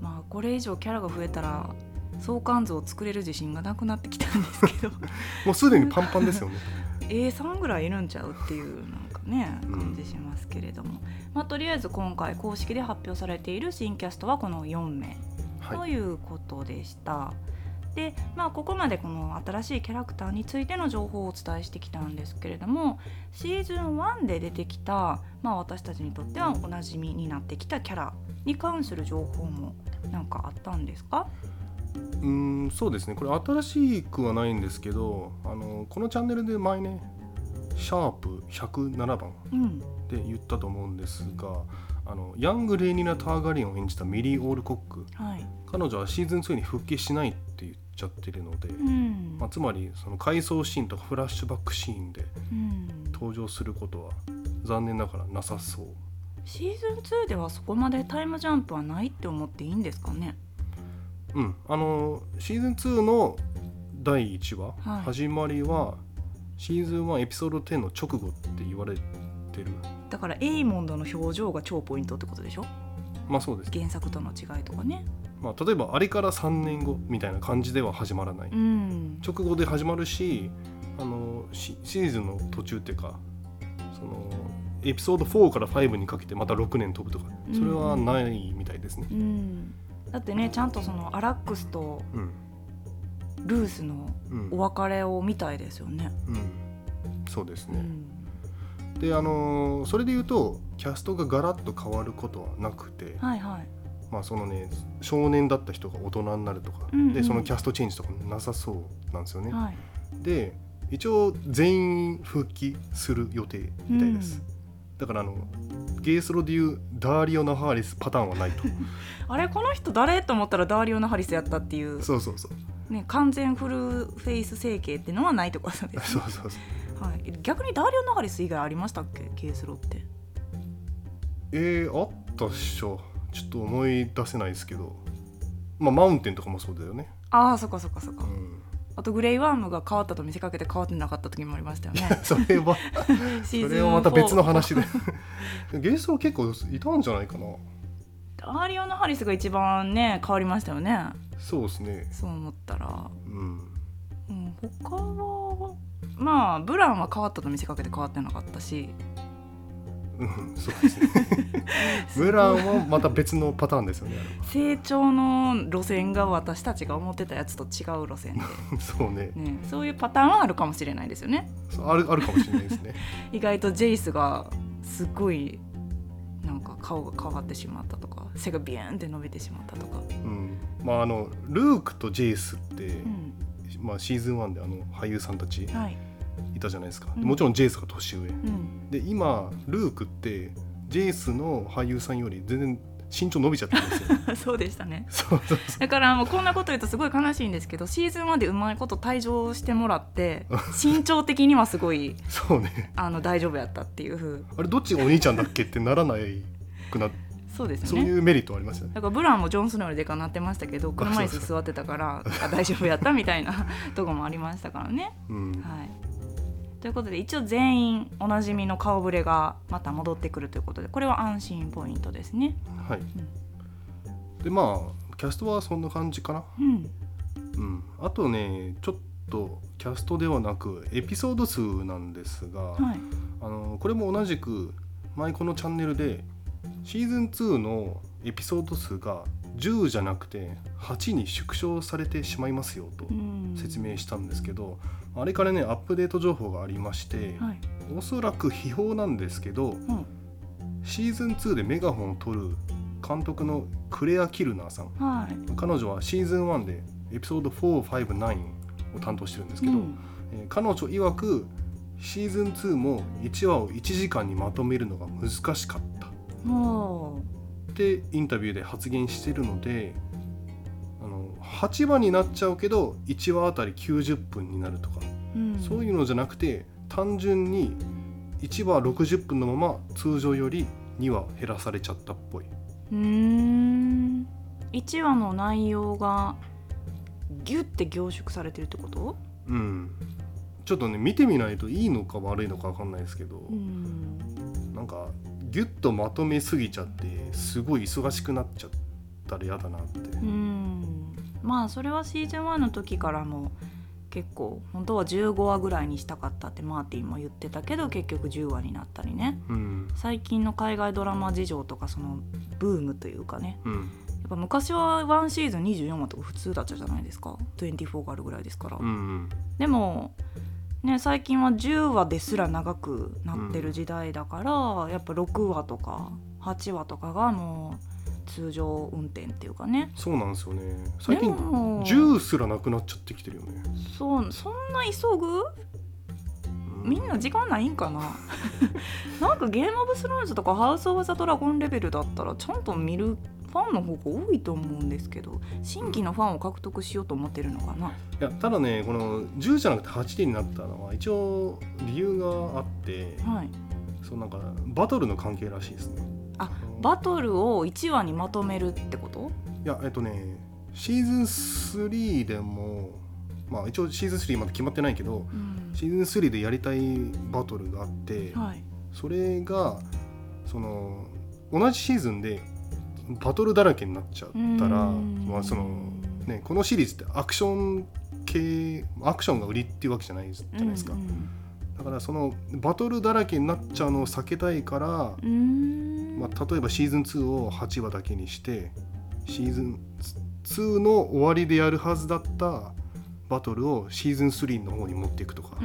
Speaker 1: まあこれ以上キャラが増えたら相関図を作れる自信がなくなってきたんですけど。
Speaker 2: もうすでにパンパンですよね。
Speaker 1: A3 ぐらいいるんちゃうっていうなんかね
Speaker 2: うん。
Speaker 1: 感じしますけれども、まあ、とりあえず今回公式で発表されている新キャストはこの4名。と
Speaker 2: はい。
Speaker 1: いうことでした。でまあ、ここまでこの新しいキャラクターについての情報をお伝えしてきたんですけれどもシーズン1で出てきた、まあ、私たちにとってはおなじみになってきたキャラに関する情報もなんかあったんですか？
Speaker 2: うーんそうですね。これ新しくはないんですけどあのこのチャンネルで前ねシャープ107番
Speaker 1: うん。
Speaker 2: で言ったと思うんですがあのヤング・レーニナ・ターガリンを演じたミリー・オールコック。
Speaker 1: はい。
Speaker 2: 彼女はシーズン2に復帰しないって言っちゃってるので、
Speaker 1: うん。
Speaker 2: まあ、つまりその回想シーンとかフラッシュバックシーンで
Speaker 1: うん。
Speaker 2: 登場することは残念ながらなさそう。
Speaker 1: シーズン2ではそこまでタイムジャンプはないって思っていいんですかね？
Speaker 2: うん。あのシーズン2の第1話、
Speaker 1: はい。
Speaker 2: 始まりはシーズン1エピソード10の直後って言われてる。
Speaker 1: だからエイモンドの表情が超ポイントってことでしょ？
Speaker 2: まあそうです、
Speaker 1: 原作との違いとかね
Speaker 2: まあ、例えばあれから3年後みたいな感じでは始まらない、
Speaker 1: うん。
Speaker 2: 直後で始まるしあのシシーズンの途中っていうかそのエピソード4から5にかけてまた6年飛ぶとかそれはないみたいですね。
Speaker 1: うん、だってねちゃんとそのアラックスと
Speaker 2: うん。
Speaker 1: ルースの
Speaker 2: うん。
Speaker 1: お別れを見たいですよね。
Speaker 2: うん。そうですね、
Speaker 1: うん。
Speaker 2: であのーそれで言うとキャストがガラッと変わることはなくて、
Speaker 1: はいはい。
Speaker 2: まあそのね少年だった人が大人になるとか、
Speaker 1: うんうん。
Speaker 2: でそのキャストチェンジとかなさそうなんですよね、
Speaker 1: はい。
Speaker 2: で一応全員復帰する予定みたいです、
Speaker 1: うん。
Speaker 2: だからあのゲースロでいうダーリオ・ナハーリスパターンはないと。
Speaker 1: あれこの人誰？と思ったらダーリオナ・ハリスやったっていう、
Speaker 2: そうそうそう。
Speaker 1: ね、完全フルフェイス整形っていうのはないってことです、ね。
Speaker 2: そうそうそう
Speaker 1: はい、逆にダーリオナ・ハリス以外ありましたっけ？ケースロって。
Speaker 2: えー、あったっしょちょっと思い出せないですけどまあマウンテンとかもそうだよね。
Speaker 1: ああそっかそっかそっか。
Speaker 2: うん。
Speaker 1: あとグレイワームが変わったと見せかけて変わってなかった時もありましたよね。
Speaker 2: それは。それはまた別の
Speaker 1: 4
Speaker 2: 話で。ゲストは結構いたんじゃないかな。
Speaker 1: ダーリオナ・ハリスが一番ね変わりましたよね。
Speaker 2: そうですね。
Speaker 1: そう思ったら。
Speaker 2: うん。
Speaker 1: うん、他はまあブランは変わったと見せかけて変わってなかったし
Speaker 2: うんそうですね。ブランはまた別のパターンですよね。
Speaker 1: 成長の路線が私たちが思ってたやつと違う路線で、
Speaker 2: そうね。
Speaker 1: ね、そういうパターンはあるかもしれないですよね。
Speaker 2: あるあるかもしれないですね。
Speaker 1: 意外とジェイスがすっごいなんか顔が変わってしまったとか背がビューンって伸びてしまったとか、
Speaker 2: うん。まああのルークとジェイスって、
Speaker 1: うん。
Speaker 2: まあ、シーズン1であの俳優さんたち
Speaker 1: はい
Speaker 2: いたじゃないですか、
Speaker 1: うん。
Speaker 2: もちろんジェイスが年上。
Speaker 1: うん、
Speaker 2: で今ルークってジェイスの俳優さんより全然身長伸びちゃってるんですよ。
Speaker 1: そうでしたね。
Speaker 2: そうそうそ
Speaker 1: だからもうこんなこと言うとすごい悲しいんですけどシーズン1でうまいこと退場してもらって 身長的にはすごいう
Speaker 2: そうね。
Speaker 1: あの大丈夫やったっていう風
Speaker 2: あれどっちがお兄ちゃんだっけってならないくな
Speaker 1: そうです
Speaker 2: そういうメリットはありますよね。
Speaker 1: だからブランもジョン・スノーよりでかなってましたけど車椅子座ってたからあ大丈夫やったみたいなとこもありましたからね。
Speaker 2: うん。
Speaker 1: はい、ということで一応全員おなじみの顔ぶれがまた戻ってくるということでこれは安心ポイントですね。
Speaker 2: はい、でまあキャストはそんな感じかな。
Speaker 1: うん、
Speaker 2: うん。あとねちょっとキャストではなくエピソード数なんですが、
Speaker 1: はい。
Speaker 2: あのこれも同じく前このチャンネルでシーズン2のエピソード数が10じゃなくて8に縮小されてしまいますよと
Speaker 1: うん。
Speaker 2: 説明したんですけど、あれからねアップデート情報がありまして、
Speaker 1: はい。
Speaker 2: おそらく秘宝なんですけど
Speaker 1: うん。
Speaker 2: シーズン2でメガホンを取る監督のクレア・キルナーさん。
Speaker 1: はい。
Speaker 2: 彼女はシーズン1でエピソード459を担当してるんですけど、
Speaker 1: うん。
Speaker 2: えー彼女曰くシーズン2も1話を1時間にまとめるのが難しかった。
Speaker 1: も
Speaker 2: ってインタビューで発言してるのであの8話になっちゃうけど1話あたり90分になるとか、
Speaker 1: う、うん、
Speaker 2: そういうのじゃなくて単純に1話60分のまま通常より2話減らされちゃったっぽい。
Speaker 1: うーん。1話の内容がギュッて凝縮されてるってこと？
Speaker 2: うん、ちょっとね見てみないといいのか悪いのか分かんないですけど、
Speaker 1: うん。
Speaker 2: なんかギュッとまとめすぎちゃってすごい忙しくなっちゃったら嫌だなって。
Speaker 1: うん。まあそれはシーズン1の時からも結構本当は15話ぐらいにしたかったってマーティンも言ってたけど結局10話になったりね。
Speaker 2: うん。
Speaker 1: 最近の海外ドラマ事情とかそのブームというかね。
Speaker 2: うん。
Speaker 1: やっぱ昔は1シーズン24話とか普通だったじゃないですか。24があるぐらいですから、
Speaker 2: うんうん。
Speaker 1: でもね最近は10話ですら長くなってる時代だから、やっぱ6話とか8話とかがもう通常運転っていうかね。
Speaker 2: そうなんですよね。最近
Speaker 1: でも。
Speaker 2: 銃すらなくなっちゃってきてるよね、
Speaker 1: そうそんな急ぐ？
Speaker 2: う
Speaker 1: みんな時間ないんかな？なんかゲームオブスローンズとかハウス・オブ・ザ・ドラゴンレベルだったらちゃんと見るファンの方が多いと思うんですけど新規のファンを獲得しようと思ってるのかな、
Speaker 2: いやただねこの10じゃなくて8点になったのは一応理由があって
Speaker 1: はい。
Speaker 2: そうなんかバトルの関係らしいですね。
Speaker 1: あバトルを1話にまとめるってこと？
Speaker 2: いやえっとねシーズン3でもまあ一応シーズン3まだ決まってないけど
Speaker 1: うん。
Speaker 2: シーズン3でやりたいバトルがあって、
Speaker 1: はい。
Speaker 2: それがその同じシーズンでバトルだらけになっちゃったら
Speaker 1: うん。
Speaker 2: まあそのねこのシリーズってアクション系アクションが売りっていうわけじゃないじゃないですか、
Speaker 1: うん
Speaker 2: だからそのバトルだらけになっちゃうのを避けたいから、
Speaker 1: うん。
Speaker 2: まあ、例えばシーズン2を8話だけにしてシーズン2の終わりでやるはずだったバトルをシーズン3の方に持っていくとか、
Speaker 1: う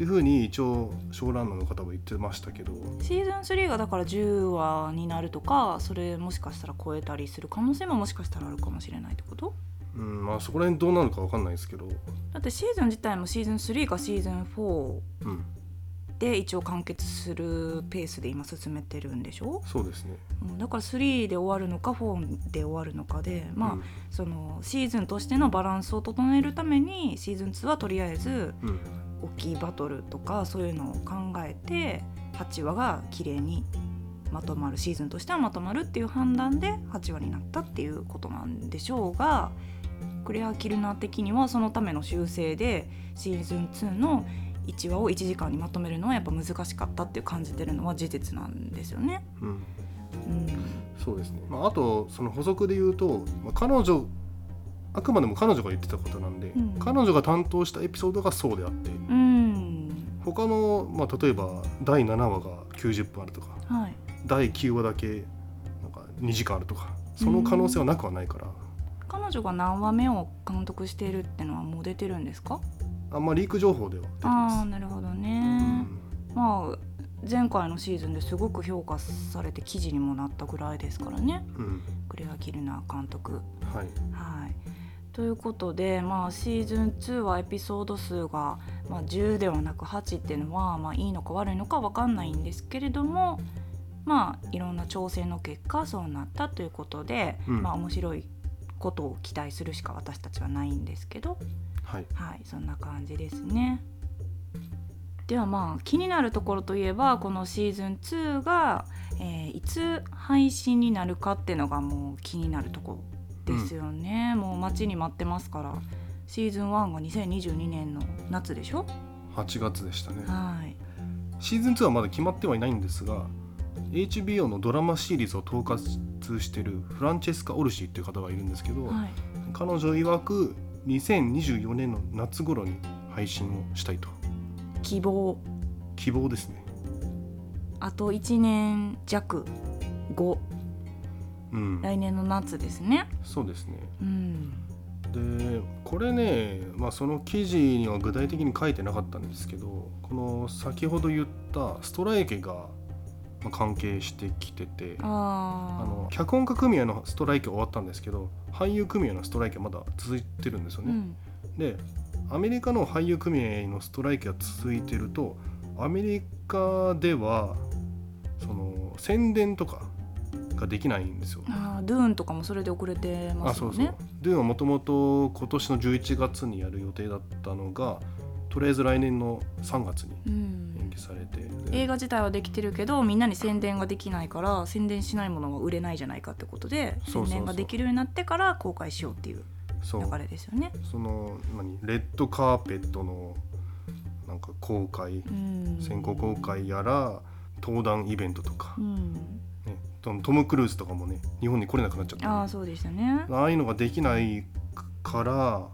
Speaker 2: っ
Speaker 1: ん
Speaker 2: ていうふうに一応ショーランナーの方も言ってましたけど。
Speaker 1: シーズン3がだから10話になるとかそれもしかしたら超えたりする可能性ももしかしたらあるかもしれないってこと？
Speaker 2: うんまあそこら辺どうなるかわかんないですけど、
Speaker 1: だってシーズン自体もシーズン3かシーズン4
Speaker 2: うん、
Speaker 1: で一応完結するペースで今進めてるんでしょ、
Speaker 2: そうですね。
Speaker 1: うんだから3で終わるのか4で終わるのかでまあ、
Speaker 2: うん。
Speaker 1: そのシーズンとしてのバランスを整えるためにシーズン2はとりあえず
Speaker 2: うん
Speaker 1: 大きいバトルとかそういうのを考えて8話が綺麗にまとまるシーズンとしてはまとまるっていう判断で8話になったっていうことなんでしょうがクレア・キルナー的にはそのための修正でシーズン2の1話を1時間にまとめるのはやっぱ難しかったっていう感じてるのは事実なんですよね。
Speaker 2: うん、
Speaker 1: うん
Speaker 2: そうですね。まああとその補足で言うと、まあ、彼女あくまでも彼女が言ってたことなんで、
Speaker 1: うん。
Speaker 2: 彼女が担当したエピソードがそうであって。
Speaker 1: うん。
Speaker 2: 他の、まあ、例えば第7話が90分あるとか
Speaker 1: はい、
Speaker 2: 第9話だけなんか2時間あるとかその可能性はなくはないから、
Speaker 1: 彼女が何話目を監督しているってのはもう出てるんですか？
Speaker 2: あんまリーク情報では
Speaker 1: あ。あなるほど
Speaker 2: う
Speaker 1: ね。
Speaker 2: ん。
Speaker 1: まあ前回のシーズンですごく評価されて記事にもなったぐらいですからね。
Speaker 2: うん。
Speaker 1: クレア・キルナー監督。
Speaker 2: はい。
Speaker 1: はいということで、まあ、シーズン2はエピソード数が、まあ、10ではなく8っていうのは、まあ、いいのか悪いのか分かんないんですけれどもまあいろんな調整の結果そうなったということで、
Speaker 2: うん。
Speaker 1: まあ面白いことを期待するしか私たちはないんですけど、
Speaker 2: はい。
Speaker 1: はい、そんな感じですね。ではまあ気になるところといえばこのシーズン2が、えーいつ配信になるかっていうのがもう気になるところですよね、もう待ちに待ってますから。シーズン1が2022年の夏でしょ
Speaker 2: ？8月でしたね。
Speaker 1: はい。
Speaker 2: シーズン2はまだ決まってはいないんですが HBO のドラマシリーズを統括しているフランチェスカ・オルシーっていう方がいるんですけど、
Speaker 1: はい。
Speaker 2: 彼女曰く2024年の夏頃に配信をしたいと。
Speaker 1: 希望。
Speaker 2: 希望ですね。
Speaker 1: あと1年弱後
Speaker 2: うん。
Speaker 1: 来年の夏ですね。
Speaker 2: そうですね。
Speaker 1: うん。
Speaker 2: でこれね、まあ、その記事には具体的に書いてなかったんですけどこの先ほど言ったストライキがまあ関係してきててあ
Speaker 1: あ
Speaker 2: の脚本家組合のストライキは終わったんですけど俳優組合のストライキはまだ続いてるんですよね。
Speaker 1: うん。
Speaker 2: でアメリカの俳優組合のストライキが続いてるとアメリカではその宣伝とかができないんですよ。
Speaker 1: あードゥーンとかもそれで遅れてま
Speaker 2: あそうそう。
Speaker 1: すよね。
Speaker 2: ドゥーンはもともと今年の11月にやる予定だったのがとりあえず来年の3月に
Speaker 1: うん。
Speaker 2: 延期されて、
Speaker 1: 映画自体はできてるけどみんなに宣伝ができないから宣伝しないものは売れないじゃないかってことで宣伝ができるようになってから公開しようっていう流れですよね。
Speaker 2: その何？レッドカーペットのなんか公開。
Speaker 1: うん。
Speaker 2: 先行公開やら登壇イベントとか。
Speaker 1: う、ん、
Speaker 2: ね、トトム・クルーズとかもね日本に来れなくなっちゃった
Speaker 1: ああそうでしたね。
Speaker 2: ああいうのができないから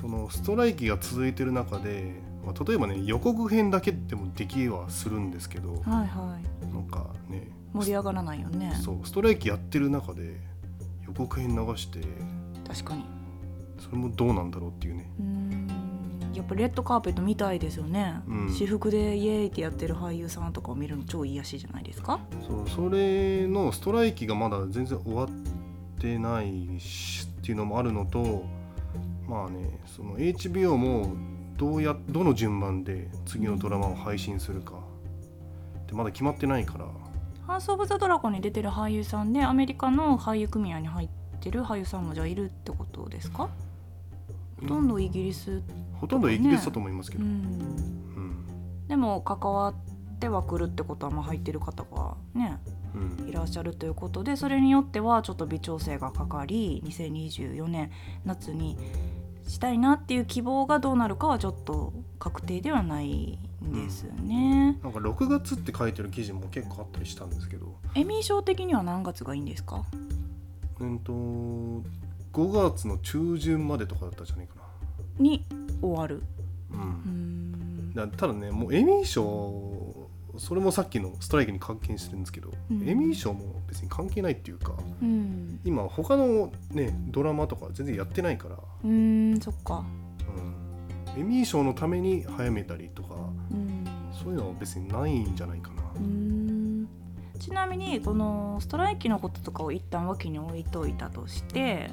Speaker 2: そのストライキが続いてる中で、まあ、例えばね予告編だけでもできはするんですけど
Speaker 1: はいはい
Speaker 2: なんかね
Speaker 1: 盛り上がらないよね。
Speaker 2: そうストライキやってる中で予告編流して
Speaker 1: 確かに。
Speaker 2: それもどうなんだろうっていうね
Speaker 1: うんやっぱレッドカーペット見たいですよね、
Speaker 2: うん。
Speaker 1: 私服でイエーイってやってる俳優さんとかを見るの超癒しじゃないですか。
Speaker 2: そうそれのストライキがまだ全然終わってないしっていうのもあるのとまあねその HBO もどうやどの順番で次のドラマを配信するか。ってまだ決まってないから。
Speaker 1: ハウス・オブ・ザ・ドラゴンに出てる俳優さんでアメリカの俳優組合に入ってる俳優さんもじゃあいるってことですか？ほとん。どイギリス、
Speaker 2: ほとんどイギリスだと思いますけど、
Speaker 1: うん、
Speaker 2: うん。
Speaker 1: でも関わってはくるってことはまあ入ってる方がね
Speaker 2: うん。
Speaker 1: いらっしゃるということでそれによってはちょっと微調整がかかり2024年夏にしたいなっていう希望がどうなるかはちょっと確定ではないんですよね。
Speaker 2: なんか6月って書いてる記事も結構あったりしたんですけど。
Speaker 1: エミー賞的には何月がいいんですか？
Speaker 2: うんと5月の中旬までとかだったんじゃないか
Speaker 1: に終わる。
Speaker 2: な、うん。だただねもうエミー賞それもさっきのストライキに関係してるんですけど、
Speaker 1: うん。
Speaker 2: エミー賞も別に関係ないっていうか
Speaker 1: うん。
Speaker 2: 今他のねドラマとか全然やってないから、
Speaker 1: うーんそっか。
Speaker 2: うん、エミー賞のために早めたりとか
Speaker 1: うん。
Speaker 2: そういうのは別にないんじゃないかな。
Speaker 1: うーん。ちなみにこのストライキのこととかを一旦脇に置いといたとして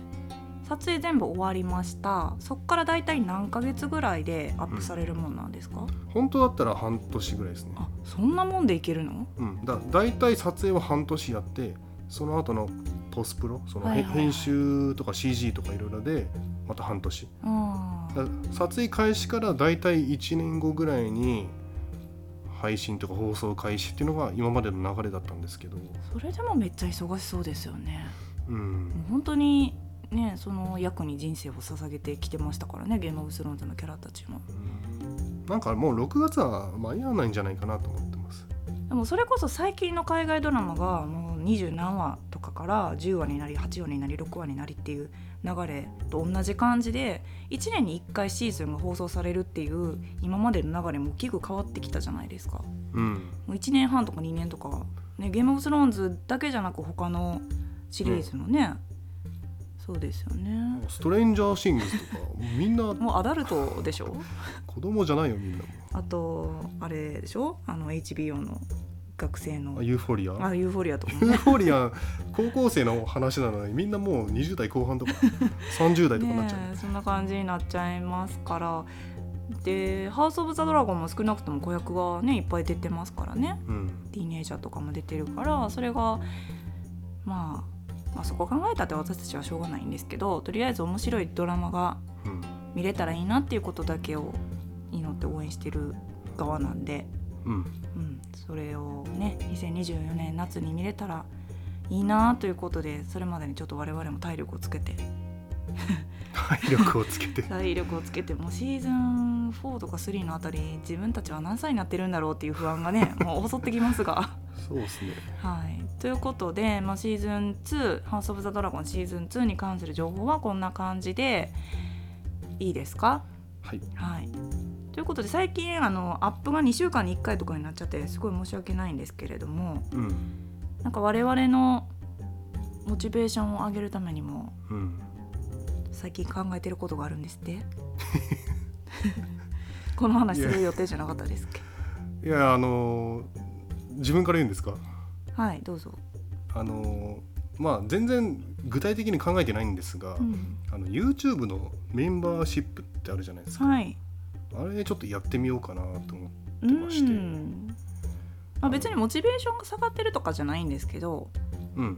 Speaker 1: 撮影全部終わりました。そっから大体何ヶ月ぐらいでアップされるもんなんですか、
Speaker 2: 本当だったら半年ぐらいですね、
Speaker 1: あそんなもんでいけるの？
Speaker 2: うん、だ大体撮影は半年やってその後のポスプロそのへ、
Speaker 1: はいはいはい。
Speaker 2: 編集とか CG とかいろいろでまた半年。撮影開始から大体1年後ぐらいに配信とか放送開始っていうのが今までの流れだったんですけど、
Speaker 1: それでもめっちゃ忙しそうですよね。
Speaker 2: うん。
Speaker 1: 本当にねその役に人生を捧げてきてましたからねゲームオブスローンズのキャラたちも
Speaker 2: なんかもう6月は間に合わないんじゃないかなと思ってます。
Speaker 1: でもそれこそ最近の海外ドラマがもう20何話とかから10話になり8話になり6話になりっていう流れと同じ感じで1年に1回シーズンが放送されるっていう今までの流れも大きく変わってきたじゃないですか。
Speaker 2: うん、
Speaker 1: もう1年半とか2年とか、ね、ゲームオブスローンズだけじゃなく他のシリーズのね、そうですよね。
Speaker 2: ストレンジャーシングスとかみんな
Speaker 1: もうアダルトでしょ？
Speaker 2: 子供じゃないよみんな。も
Speaker 1: あとあれでしょ？あの HBO の学生の。
Speaker 2: あユーフォリア？
Speaker 1: あユーフォリアとかも
Speaker 2: ユーフォリア高校生の話なのにみんなもう20代後半とか 30代とかになっちゃう、
Speaker 1: そんな感じになっちゃいますから。で「ハウス・オブ・ザ・ドラゴン」も少なくとも子役がねいっぱい出てますからね。
Speaker 2: うん。
Speaker 1: ティーネイジャーとかも出てるからそれが、まあ、まあそこ考えたって私たちはしょうがないんですけどとりあえず面白いドラマが
Speaker 2: うん。
Speaker 1: 見れたらいいなっていうことだけを祈って応援してる側なんで、
Speaker 2: うん。
Speaker 1: うん、それをね2024年夏に見れたらいいなということでそれまでにちょっと我々も体力をつけて。
Speaker 2: 体力をつけて。
Speaker 1: 体力をつけてもうシーズン4とか3のあたり自分たちは何歳になってるんだろうっていう不安がねもう襲ってきますが。
Speaker 2: そうですね。
Speaker 1: はい、ということで、まあ、シーズン2「ハウス・オブ・ザ・ドラゴン」シーズン2に関する情報はこんな感じでいいですか？
Speaker 2: はい。
Speaker 1: はい。ということで最近あのアップが2週間に1回とかになっちゃってすごい申し訳ないんですけれども
Speaker 2: うん。
Speaker 1: なんか我々のモチベーションを上げるためにも
Speaker 2: うん
Speaker 1: 最近考えてることがあるんですって？この話する予定じゃなかったですっけ？
Speaker 2: いやあの自分から言うんですか？
Speaker 1: はいどうぞ、
Speaker 2: あのまあ全然具体的に考えてないんですが、
Speaker 1: うん、
Speaker 2: あの YouTube のメンバーシップってあるじゃないですか、
Speaker 1: はい。
Speaker 2: あれちょっとやってみようかなと思って
Speaker 1: う
Speaker 2: まして。
Speaker 1: ん。まあ、別にモチベーションが下がってるとかじゃないんですけど
Speaker 2: うん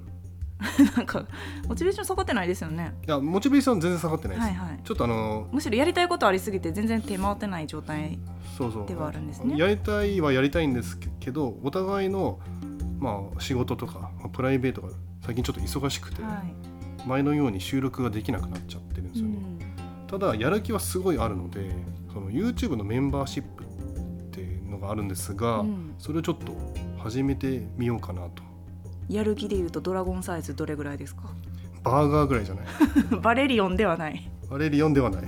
Speaker 1: なんかモチベーション下がってないですよね。
Speaker 2: いやモチベーション全然下がってないです、
Speaker 1: はいはい。
Speaker 2: ちょっとあの
Speaker 1: むしろやりたいことありすぎて全然手回ってない状態
Speaker 2: そうそう。
Speaker 1: ではあるんですね。
Speaker 2: やりたいはやりたいんですけどお互いのまあ仕事とかまあプライベートが最近ちょっと忙しくて、
Speaker 1: はい、
Speaker 2: 前のように収録ができなくなっちゃってるんですよね、
Speaker 1: うん。
Speaker 2: ただやる気はすごいあるのでその YouTube のメンバーシップっていうのがあるんですが、
Speaker 1: うん。
Speaker 2: それをちょっと始めてみようかなと
Speaker 1: やる気でいうとドラゴンサイズどれぐらいですか？
Speaker 2: バーガーぐらいじゃない。
Speaker 1: バレリオンではない。
Speaker 2: バレリオンではない。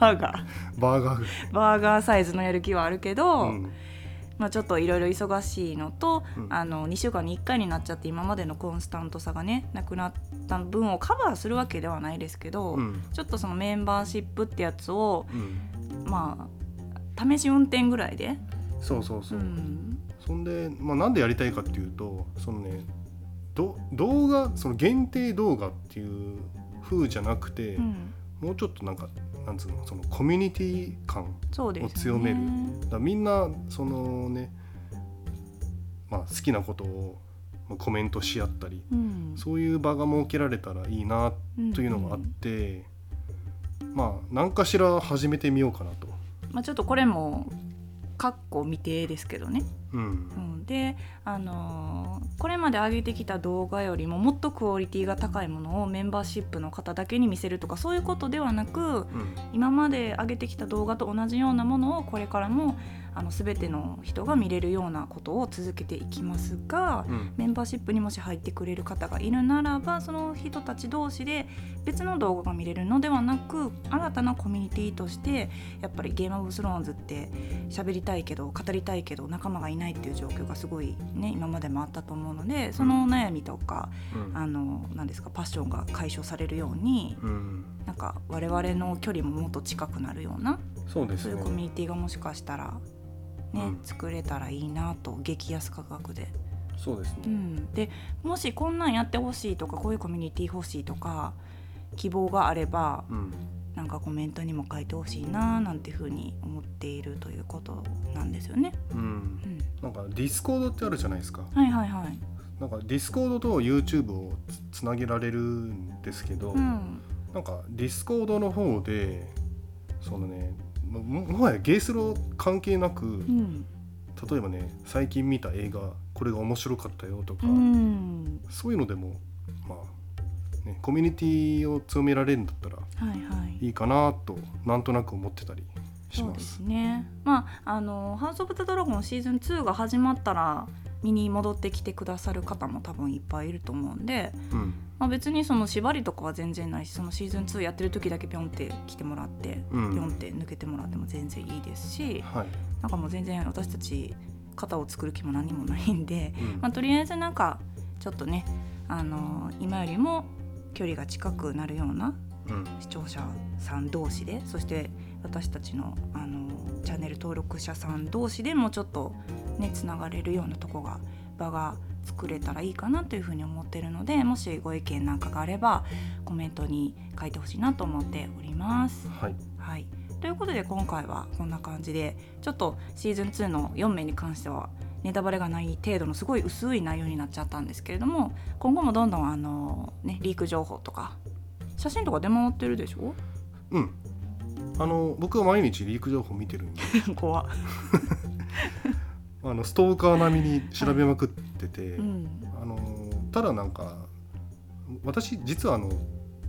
Speaker 1: バーガー。
Speaker 2: バーガー。ぐらい、
Speaker 1: バーガーサイズのやる気はあるけど、
Speaker 2: うん。
Speaker 1: まあ、ちょっといろいろ忙しいのと、
Speaker 2: うん。
Speaker 1: あの2週間に1回になっちゃって今までのコンスタントさがねなくなった分をカバーするわけではないですけど、
Speaker 2: うん。
Speaker 1: ちょっとそのメンバーシップってやつを
Speaker 2: うん、
Speaker 1: まあ試し運転ぐらいで、
Speaker 2: そうそうそう。う、
Speaker 1: ん。
Speaker 2: そんで、まあ、なんでやりたいかっていうとそのねど動画その限定動画っていう風じゃなくて、
Speaker 1: うん。
Speaker 2: もうちょっとなんかなんつうのそのコミュニティ感を強める。だみんなそのね、まあ、好きなことをまあコメントし合ったり
Speaker 1: うん、
Speaker 2: そういう場が設けられたらいいなというのがあって、まあ何かしら始めてみようかなと。
Speaker 1: まあ、ちょっとこれもかっこ未定ですけどね、
Speaker 2: うん。
Speaker 1: うん、で、あのーこれまで上げてきた動画よりももっとクオリティが高いものをメンバーシップの方だけに見せるとかそういうことではなく
Speaker 2: うん。
Speaker 1: 今まで上げてきた動画と同じようなものをこれからもあの全ての人が見れるようなことを続けていきますが
Speaker 2: うん。
Speaker 1: メンバーシップにもし入ってくれる方がいるならばその人たち同士で別の動画が見れるのではなく新たなコミュニティとしてやっぱりゲームオブスローンズって喋りたいけど語りたいけど仲間がいないっていう状況がすごいね今までもあったと思うのでその悩みとか、
Speaker 2: うん。
Speaker 1: あの何ですかパッションが解消されるように
Speaker 2: うん。
Speaker 1: なんか我々の距離ももっと近くなるような
Speaker 2: そうですね。
Speaker 1: そういうコミュニティがもしかしたらね、
Speaker 2: うん。
Speaker 1: 作れたらいいなと激安価格で。
Speaker 2: そうですね、
Speaker 1: うん、でもしこんなんやってほしいとかこういうコミュニティ欲しいとか希望があれば
Speaker 2: うん。
Speaker 1: なんかコメントにも書いてほしいななんていうふうに思っているということなんですよね。
Speaker 2: うん。
Speaker 1: うん、
Speaker 2: なんかディスコードってあるじゃないですか。
Speaker 1: はいはいはい。
Speaker 2: なんかディスコードと YouTube をつつなげられるんですけど、
Speaker 1: うん、
Speaker 2: なんかディスコードの方でそのねもはやゲースロ関係なく、
Speaker 1: うん、
Speaker 2: 例えばね最近見た映画これが面白かったよとか、
Speaker 1: うん、
Speaker 2: そういうのでもまあ、ね、コミュニティを強められるんだったら
Speaker 1: はいはい。
Speaker 2: かなとなんとなく思ってたりしま。
Speaker 1: そうですすね。まああのハウスオブザドラゴンシーズン2が始まったら見に戻ってきてくださる方も多分いっぱいいると思うんで、
Speaker 2: うん。
Speaker 1: まあ、別にその縛りとかは全然ないしそのシーズン2やってる時だけピョンって来てもらって、
Speaker 2: うん。
Speaker 1: ピョンって抜けてもらっても全然いいですし
Speaker 2: はい。
Speaker 1: なんかもう全然私たち型を作る気も何もないんで、
Speaker 2: うん。
Speaker 1: まあ、とりあえずなんかちょっとね、あの今よりも距離が近くなるような
Speaker 2: うん。
Speaker 1: 視聴者さん同士でそして私たちのあのチャンネル登録者さん同士でもちょっとねつながれるようなとこが場が作れたらいいかなというふうに思ってるのでもしご意見なんかがあればコメントに書いてほしいなと思っております。
Speaker 2: はい。
Speaker 1: はい、ということで今回はこんな感じでちょっとシーズン2の4名に関してはネタバレがない程度のすごい薄い内容になっちゃったんですけれども今後もどんどんあの、ね、リーク情報とか写真とか出回ってるでしょ？
Speaker 2: うん。あの僕は毎日リーク情報見てるんで。
Speaker 1: 怖っ
Speaker 2: あのストーカー並みに調べまくってて、
Speaker 1: うん。
Speaker 2: あのただなんか私実はあの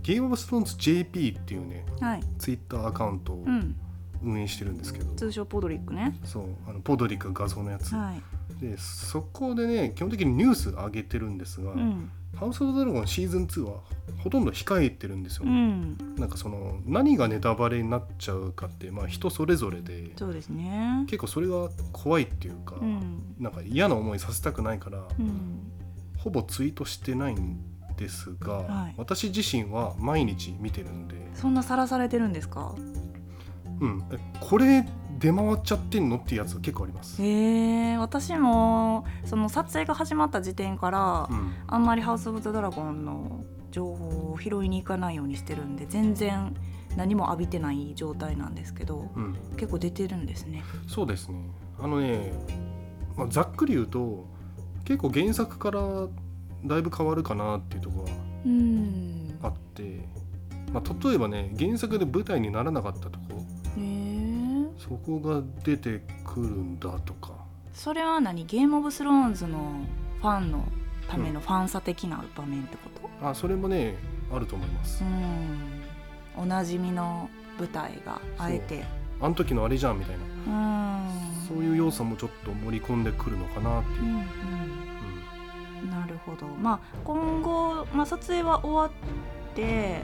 Speaker 2: ゲームオブスローンズ JP っていうね
Speaker 1: はい、
Speaker 2: ツイッターアカウントを
Speaker 1: うん、
Speaker 2: 運営してるんですけど、
Speaker 1: 通称ポドリックね。
Speaker 2: そうあのポドリック画像のやつ、
Speaker 1: はい、
Speaker 2: でそこでね基本的にニュース上げてるんですが、
Speaker 1: うん
Speaker 2: ハウス・オブ・ドラゴンシーズン2はほとんど控えてるんですよ
Speaker 1: う
Speaker 2: ね、
Speaker 1: ん、
Speaker 2: なんかその何がネタバレになっちゃうかってまあ人それぞれで
Speaker 1: そうですね。
Speaker 2: 結構それが怖いっていうか、
Speaker 1: うん。
Speaker 2: なんか嫌な思いさせたくないから、
Speaker 1: うん。
Speaker 2: ほぼツイートしてないんですが、
Speaker 1: はい。
Speaker 2: 私自身は毎日見てるんで、
Speaker 1: そんなさらされてるんですか？
Speaker 2: うん、えこれ出回っちゃってんのっていうやつが結構あります、
Speaker 1: へえ私もその撮影が始まった時点から、
Speaker 2: うん、
Speaker 1: あんまりハウス・オブ・ザ・ドラゴンの情報を拾いに行かないようにしてるんで全然何も浴びてない状態なんですけど
Speaker 2: うん、
Speaker 1: 結構出てるんですね。
Speaker 2: そうですね。あのね、まあ、ざっくり言うと結構原作からだいぶ変わるかなっていうところが
Speaker 1: うん。
Speaker 2: あって、まあ、例えばね原作で舞台にならなかったとそこが出てくるんだとか。
Speaker 1: それは何？ゲーム・オブ・スローンズのファンのためのファンサ的な場面ってこと、
Speaker 2: あそれもねあると思います。
Speaker 1: うん、おなじみの舞台があえて。
Speaker 2: あの時のあれじゃんみたいな。
Speaker 1: うん。
Speaker 2: そういう要素もちょっと盛り込んでくるのかなっていう。う、
Speaker 1: んうん。
Speaker 2: うん。
Speaker 1: なるほど。まあ今後、まあ、撮影は終わって、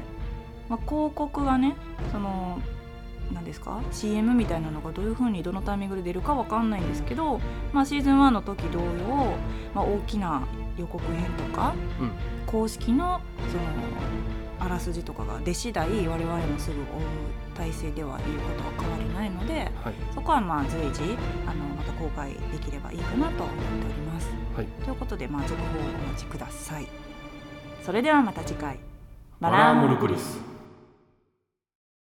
Speaker 1: まあ、広告がねその何ですか？CM みたいなのがどういうふうにどのタイミングで出るかわかんないんですけど、まあ、シーズン1の時同様、まあ、大きな予告編とか
Speaker 2: うん
Speaker 1: 公式のそのあらすじとかが出次第我々もすぐ追う体制ではいることは変わりないので
Speaker 2: はい
Speaker 1: そこはまあ随時あのまた公開できればいいかなと思っております。
Speaker 2: はい
Speaker 1: ということで、まあ、続報をお待ちください。それではまた次回。
Speaker 2: バラーモルクリス